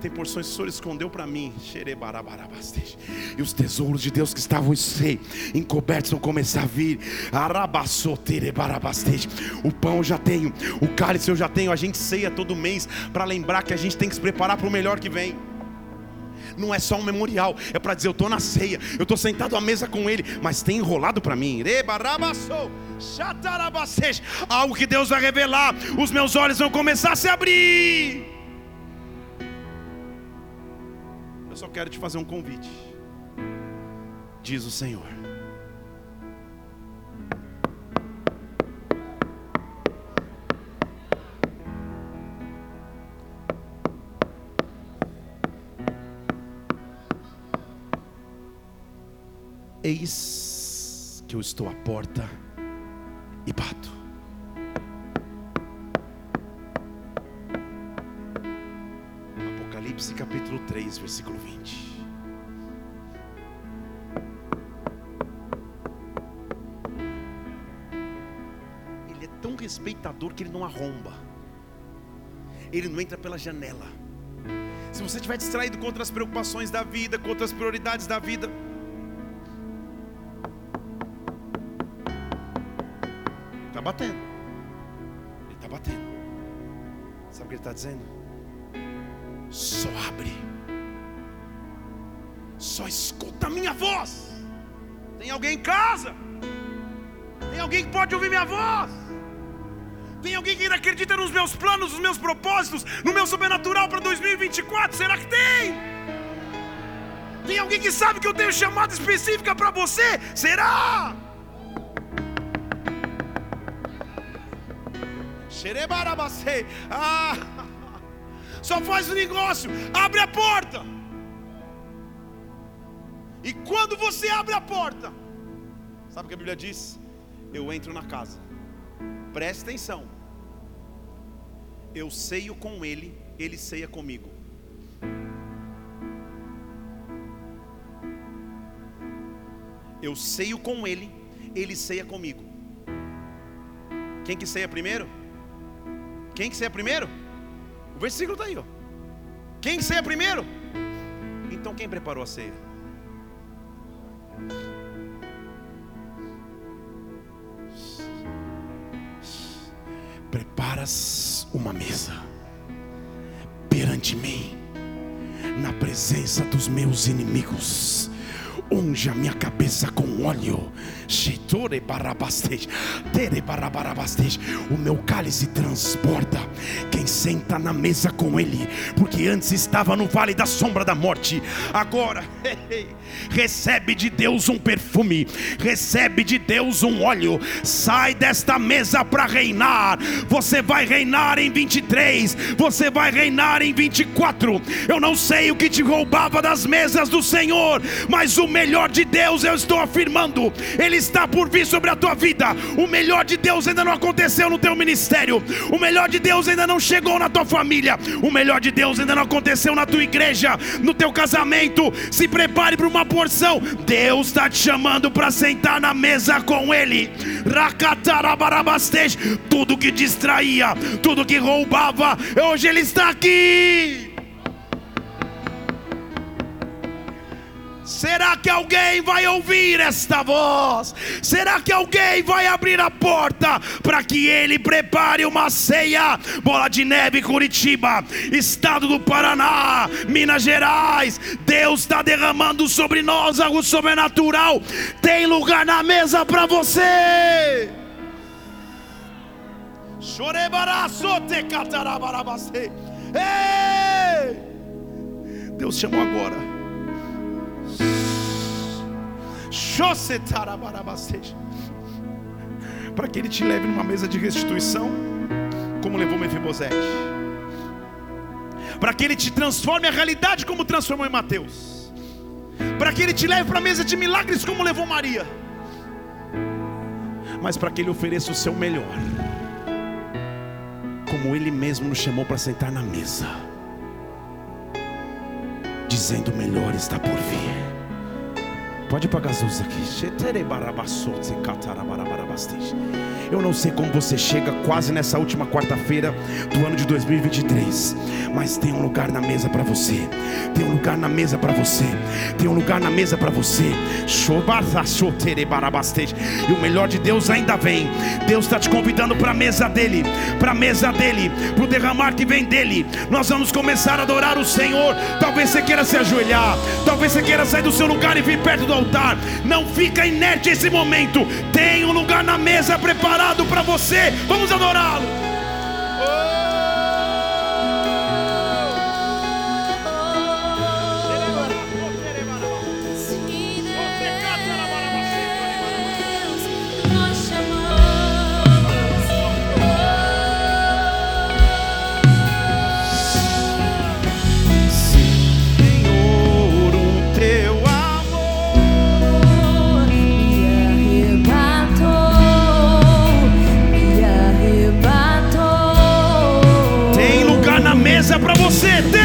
Speaker 1: Tem porções que o Senhor escondeu para mim. E os tesouros de Deus que estavam encobertos vão começar a vir. O pão eu já tenho, o cálice eu já tenho. A gente ceia todo mês para lembrar que a gente tem que se preparar para o melhor que vem não é só um memorial, é para dizer: eu estou na ceia, eu estou sentado à mesa com Ele, mas tem enrolado para mim. Algo que Deus vai revelar, os meus olhos vão começar a se abrir. Só quero te fazer um convite. Diz o Senhor. Eis que eu estou à porta e bato. Capítulo 3, versículo 20. Ele é tão respeitador que ele não arromba. Ele não entra pela janela. Se você estiver distraído com outras preocupações da vida, com outras prioridades da vida, está batendo. Ele está batendo. Sabe o que ele está dizendo? Só abre, só escuta a minha voz. Tem alguém em casa? Tem alguém que pode ouvir minha voz? Tem alguém que ainda acredita nos meus planos, nos meus propósitos, no meu sobrenatural para 2024? Será que tem? Tem alguém que sabe que eu tenho chamada específica para você? Será? Ah! Só faz o negócio, abre a porta. E quando você abre a porta, sabe o que a Bíblia diz? Eu entro na casa. Preste atenção. Eu ceio com ele, ele ceia comigo. Eu ceio com ele, ele ceia comigo. Quem que ceia primeiro? Quem que ceia primeiro? O versículo está aí, ó. Quem ceia primeiro? Então quem preparou a ceia? Preparas uma mesa perante mim, na presença dos meus inimigos unge a minha cabeça com óleo. O meu cálice transborda. Quem senta na mesa com ele, porque antes estava no vale da sombra da morte, agora [laughs] recebe de Deus um perfume, recebe de Deus um óleo. Sai desta mesa para reinar. Você vai reinar em 23, você vai reinar em 24. Eu não sei o que te roubava das mesas do Senhor, mas o melhor de Deus, eu estou afirmando, Ele está por vir sobre a tua vida. O melhor de Deus ainda não aconteceu no teu ministério. O melhor de Deus ainda não chegou na tua família. O melhor de Deus ainda não aconteceu na tua igreja, no teu casamento. Se prepare para uma porção. Deus está te chamando para sentar na mesa com Ele. Tudo que distraía, tudo que roubava, hoje Ele está aqui. Será que alguém vai ouvir esta voz? Será que alguém vai abrir a porta para que ele prepare uma ceia? Bola de Neve, Curitiba, Estado do Paraná, Minas Gerais. Deus está derramando sobre nós algo sobrenatural. Tem lugar na mesa para você. Ei! Deus chamou agora para que ele te leve numa mesa de restituição, como levou Mefibosete, para que ele te transforme a realidade, como transformou em Mateus, para que ele te leve para a mesa de milagres, como levou Maria, mas para que ele ofereça o seu melhor, como ele mesmo nos chamou para sentar na mesa, dizendo: melhor está por vir. Pode pagar as luzes aqui. Eu não sei como você chega quase nessa última quarta-feira do ano de 2023, mas tem um lugar na mesa para você. Tem um lugar na mesa para você. Tem um lugar na mesa para você. E o melhor de Deus ainda vem. Deus está te convidando para a mesa dele, para a mesa dele, para o derramar que vem dele. Nós vamos começar a adorar o Senhor. Talvez você queira se ajoelhar, talvez você queira sair do seu lugar e vir perto do altar. Não fica inerte esse momento. Tem um lugar na mesa preparado para você. Vamos adorá-lo. para você.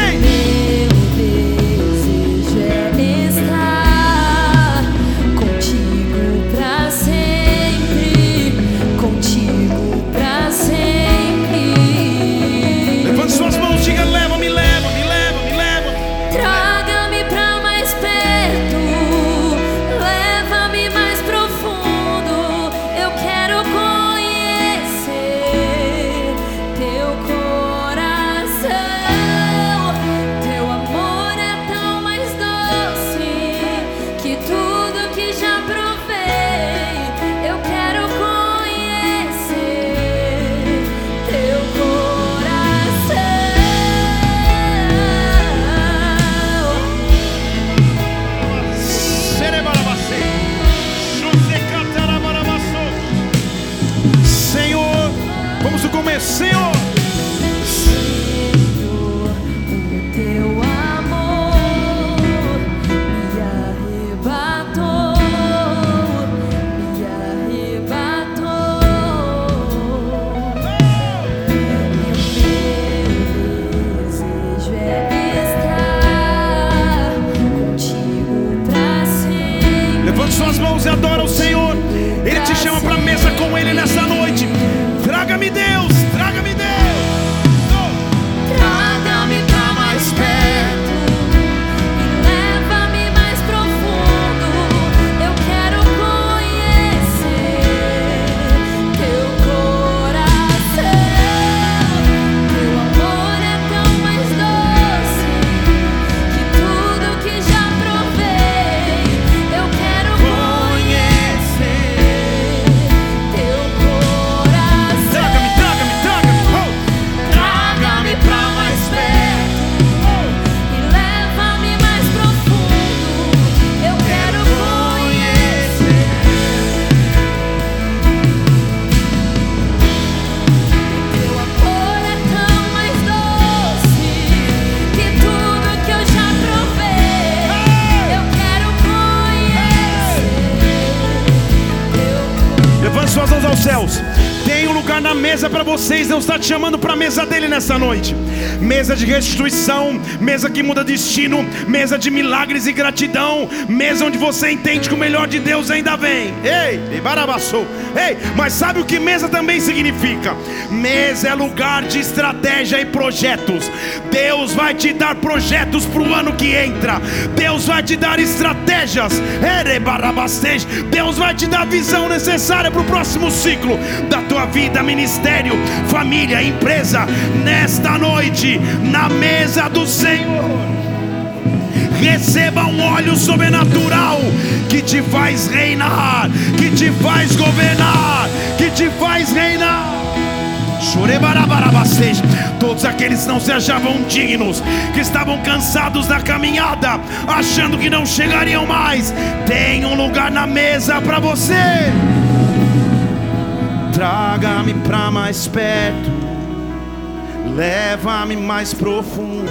Speaker 1: Vocês, Deus está te chamando para a mesa dele nessa noite. Mesa de restituição, mesa que muda destino, mesa de milagres e gratidão, mesa onde você entende que o melhor de Deus ainda vem. Ei, barabassou. Ei, mas sabe o que mesa também significa? Mesa é lugar de estratégia e projetos. Deus vai te dar projetos para o ano que entra. Deus vai te dar estratégias. Deus vai te dar a visão necessária para o próximo ciclo da tua vida, ministério, família, empresa. Nesta noite, na mesa do Senhor receba um óleo sobrenatural que te faz reinar, que te faz governar, que te faz reinar. Todos aqueles que não se achavam dignos, que estavam cansados da caminhada, achando que não chegariam mais, tem um lugar na mesa para você. Traga-me para mais perto, leva-me mais profundo.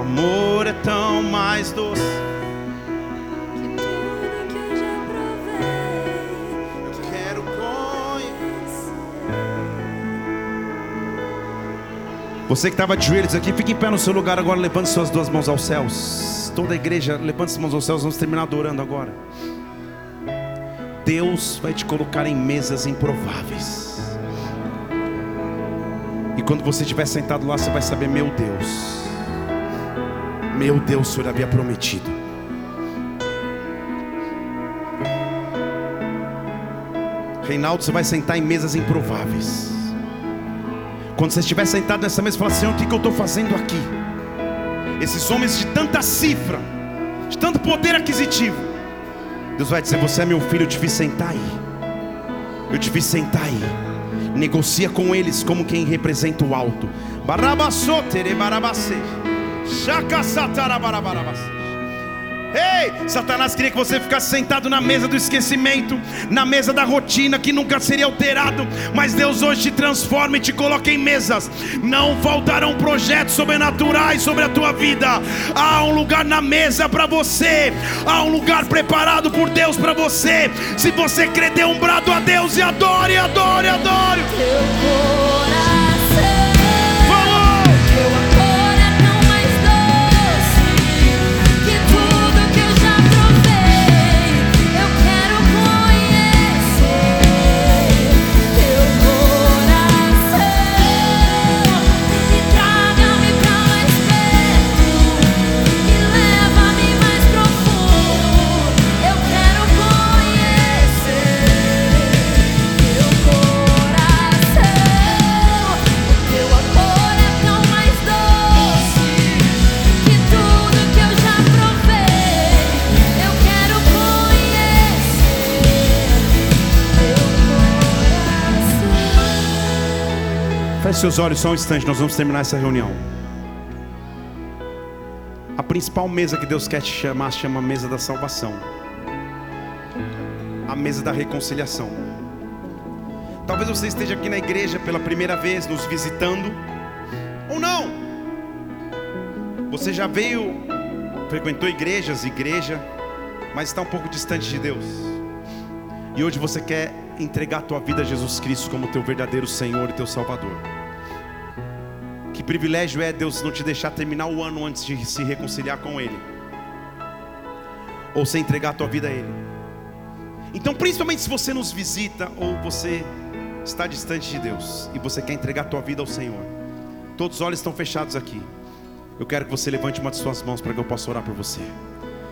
Speaker 1: amor é tão mais doce. Você que estava de joelhos aqui, fique em pé no seu lugar agora, levante suas duas mãos aos céus. Toda a igreja, levante as mãos aos céus, vamos terminar adorando agora. Deus vai te colocar em mesas improváveis. E quando você estiver sentado lá, você vai saber, meu Deus. Meu Deus, o Senhor havia prometido. Reinaldo, você vai sentar em mesas improváveis. Quando você estiver sentado nessa mesa, fala: Senhor, o que, que eu estou fazendo aqui? Esses homens de tanta cifra, de tanto poder aquisitivo. Deus vai dizer: Você é meu filho, eu te fiz sentar aí. Eu te fiz sentar aí. Negocia com eles como quem representa o alto. Barabassotere barabasseja. Ei, Satanás queria que você ficasse sentado na mesa do esquecimento, na mesa da rotina que nunca seria alterado, mas Deus hoje te transforma e te coloca em mesas. Não faltarão projetos sobrenaturais sobre a tua vida. Há um lugar na mesa para você. Há um lugar preparado por Deus para você. Se você crê, dê um brado a Deus e adore, adore, adore.
Speaker 2: Teu coração.
Speaker 1: Feche seus olhos só um instante, nós vamos terminar essa reunião. A principal mesa que Deus quer te chamar chama a mesa da salvação. A mesa da reconciliação. Talvez você esteja aqui na igreja pela primeira vez, nos visitando, ou não. Você já veio, frequentou igrejas, igreja, mas está um pouco distante de Deus. E hoje você quer entregar a tua vida a Jesus Cristo como teu verdadeiro Senhor e teu Salvador. Que privilégio é Deus não te deixar terminar o ano antes de se reconciliar com Ele, ou você entregar a tua vida a Ele. Então, principalmente se você nos visita ou você está distante de Deus e você quer entregar a tua vida ao Senhor, todos os olhos estão fechados aqui. Eu quero que você levante uma de suas mãos para que eu possa orar por você.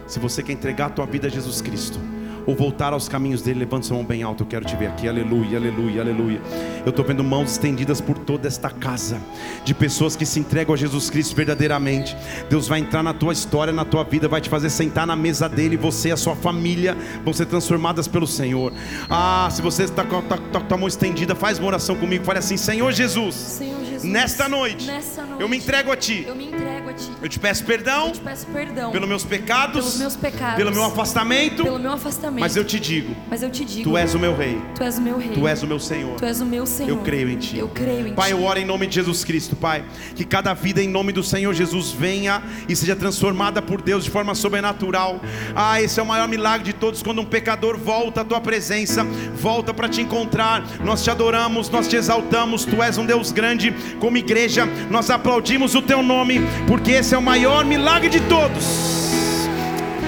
Speaker 1: Se você quer entregar a tua vida a Jesus Cristo, ou voltar aos caminhos dele, levante sua mão bem alto. Eu quero te ver aqui, aleluia, aleluia, aleluia. Eu estou vendo mãos estendidas por toda esta casa, de pessoas que se entregam a Jesus Cristo verdadeiramente. Deus vai entrar na tua história, na tua vida, vai te fazer sentar na mesa dele. Você e a sua família vão ser transformadas pelo Senhor. Ah, se você está com a tá, tá, tá mão estendida, faz uma oração comigo. Fale assim: Senhor Jesus,
Speaker 2: Senhor Jesus
Speaker 1: nesta, noite,
Speaker 2: nesta noite,
Speaker 1: eu me entrego a Ti.
Speaker 2: Eu me entrego a Ti.
Speaker 1: Eu te peço perdão,
Speaker 2: eu te peço perdão
Speaker 1: pelos meus pecados,
Speaker 2: pelos meus pecados,
Speaker 1: pelo meu afastamento,
Speaker 2: pelo meu afastamento.
Speaker 1: mas eu te digo,
Speaker 2: mas eu te digo,
Speaker 1: Tu és o meu rei,
Speaker 2: Tu és o meu rei,
Speaker 1: Tu és o meu Senhor.
Speaker 2: Tu és o meu Senhor.
Speaker 1: Eu creio em Ti.
Speaker 2: Eu creio em
Speaker 1: Pai,
Speaker 2: Ti.
Speaker 1: eu oro em nome de Jesus Cristo, Pai, que cada vida em nome do Senhor Jesus venha e seja transformada por Deus de forma sobrenatural. Ah, esse é o maior milagre de todos quando um pecador volta à tua presença, volta para te encontrar. Nós te adoramos, nós te exaltamos. Tu és um Deus grande, como igreja, nós aplaudimos o teu nome, porque esse é o maior milagre de todos.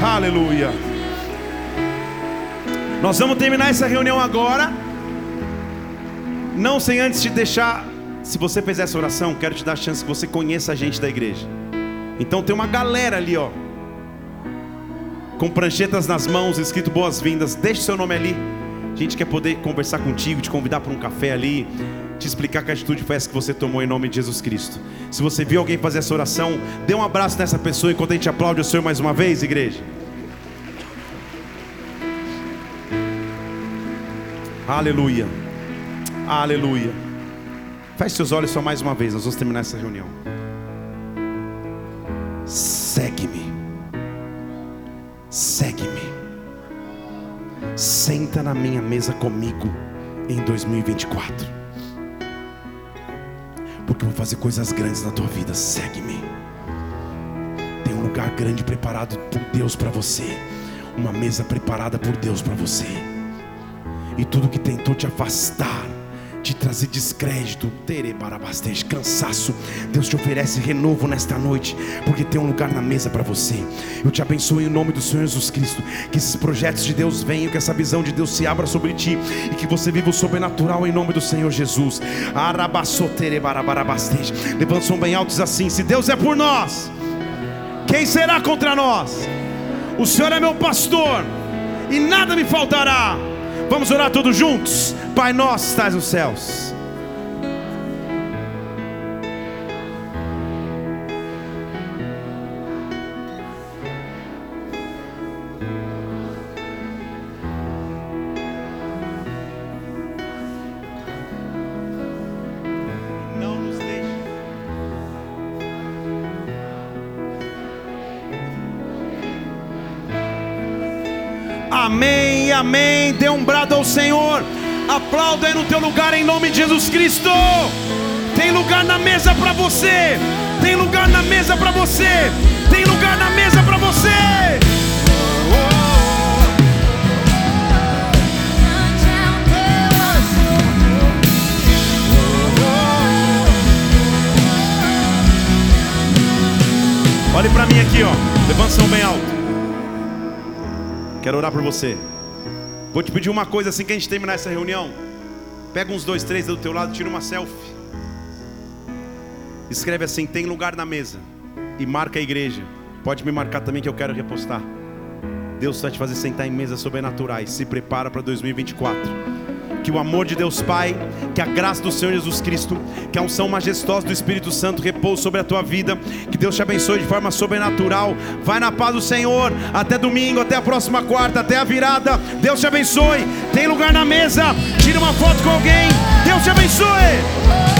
Speaker 1: Aleluia. Nós vamos terminar essa reunião agora. Não sem antes te deixar. Se você fizer essa oração, quero te dar a chance que você conheça a gente da igreja. Então tem uma galera ali, ó. Com pranchetas nas mãos, escrito boas-vindas. Deixe seu nome ali. A gente quer poder conversar contigo, te convidar para um café ali, te explicar que atitude foi essa que você tomou em nome de Jesus Cristo. Se você viu alguém fazer essa oração, dê um abraço nessa pessoa enquanto a gente aplaude o Senhor mais uma vez, igreja. Aleluia. Aleluia. Feche seus olhos só mais uma vez, nós vamos terminar essa reunião. Segue-me. Segue-me. Senta na minha mesa comigo em 2024. Porque eu vou fazer coisas grandes na tua vida. Segue-me. Tem um lugar grande preparado por Deus para você. Uma mesa preparada por Deus para você e tudo que tentou te afastar, te trazer descrédito, terebarabastej, cansaço, Deus te oferece renovo nesta noite, porque tem um lugar na mesa para você. Eu te abençoo em nome do Senhor Jesus Cristo, que esses projetos de Deus venham, que essa visão de Deus se abra sobre ti e que você viva o sobrenatural em nome do Senhor Jesus. Arabassoterebarabarabastej. Levanta som bem altos assim: se Deus é por nós, quem será contra nós? O Senhor é meu pastor e nada me faltará. Vamos orar todos juntos? Pai nosso, estás nos céus. Um brado ao Senhor. Aplauda aí no teu lugar em nome de Jesus Cristo. Tem lugar na mesa para você. Tem lugar na mesa para você. Tem lugar na mesa para você. Olhe para mim aqui, ó. Levanta bem alto. Quero orar por você. Vou te pedir uma coisa assim que a gente terminar essa reunião. Pega uns dois, três do teu lado, tira uma selfie. Escreve assim: tem lugar na mesa. E marca a igreja. Pode me marcar também que eu quero repostar. Deus vai te fazer sentar em mesas sobrenaturais. Se prepara para 2024 que o amor de Deus Pai, que a graça do Senhor Jesus Cristo, que a unção majestosa do Espírito Santo repouse sobre a tua vida, que Deus te abençoe de forma sobrenatural. Vai na paz do Senhor, até domingo, até a próxima quarta, até a virada. Deus te abençoe. Tem lugar na mesa, tira uma foto com alguém. Deus te abençoe.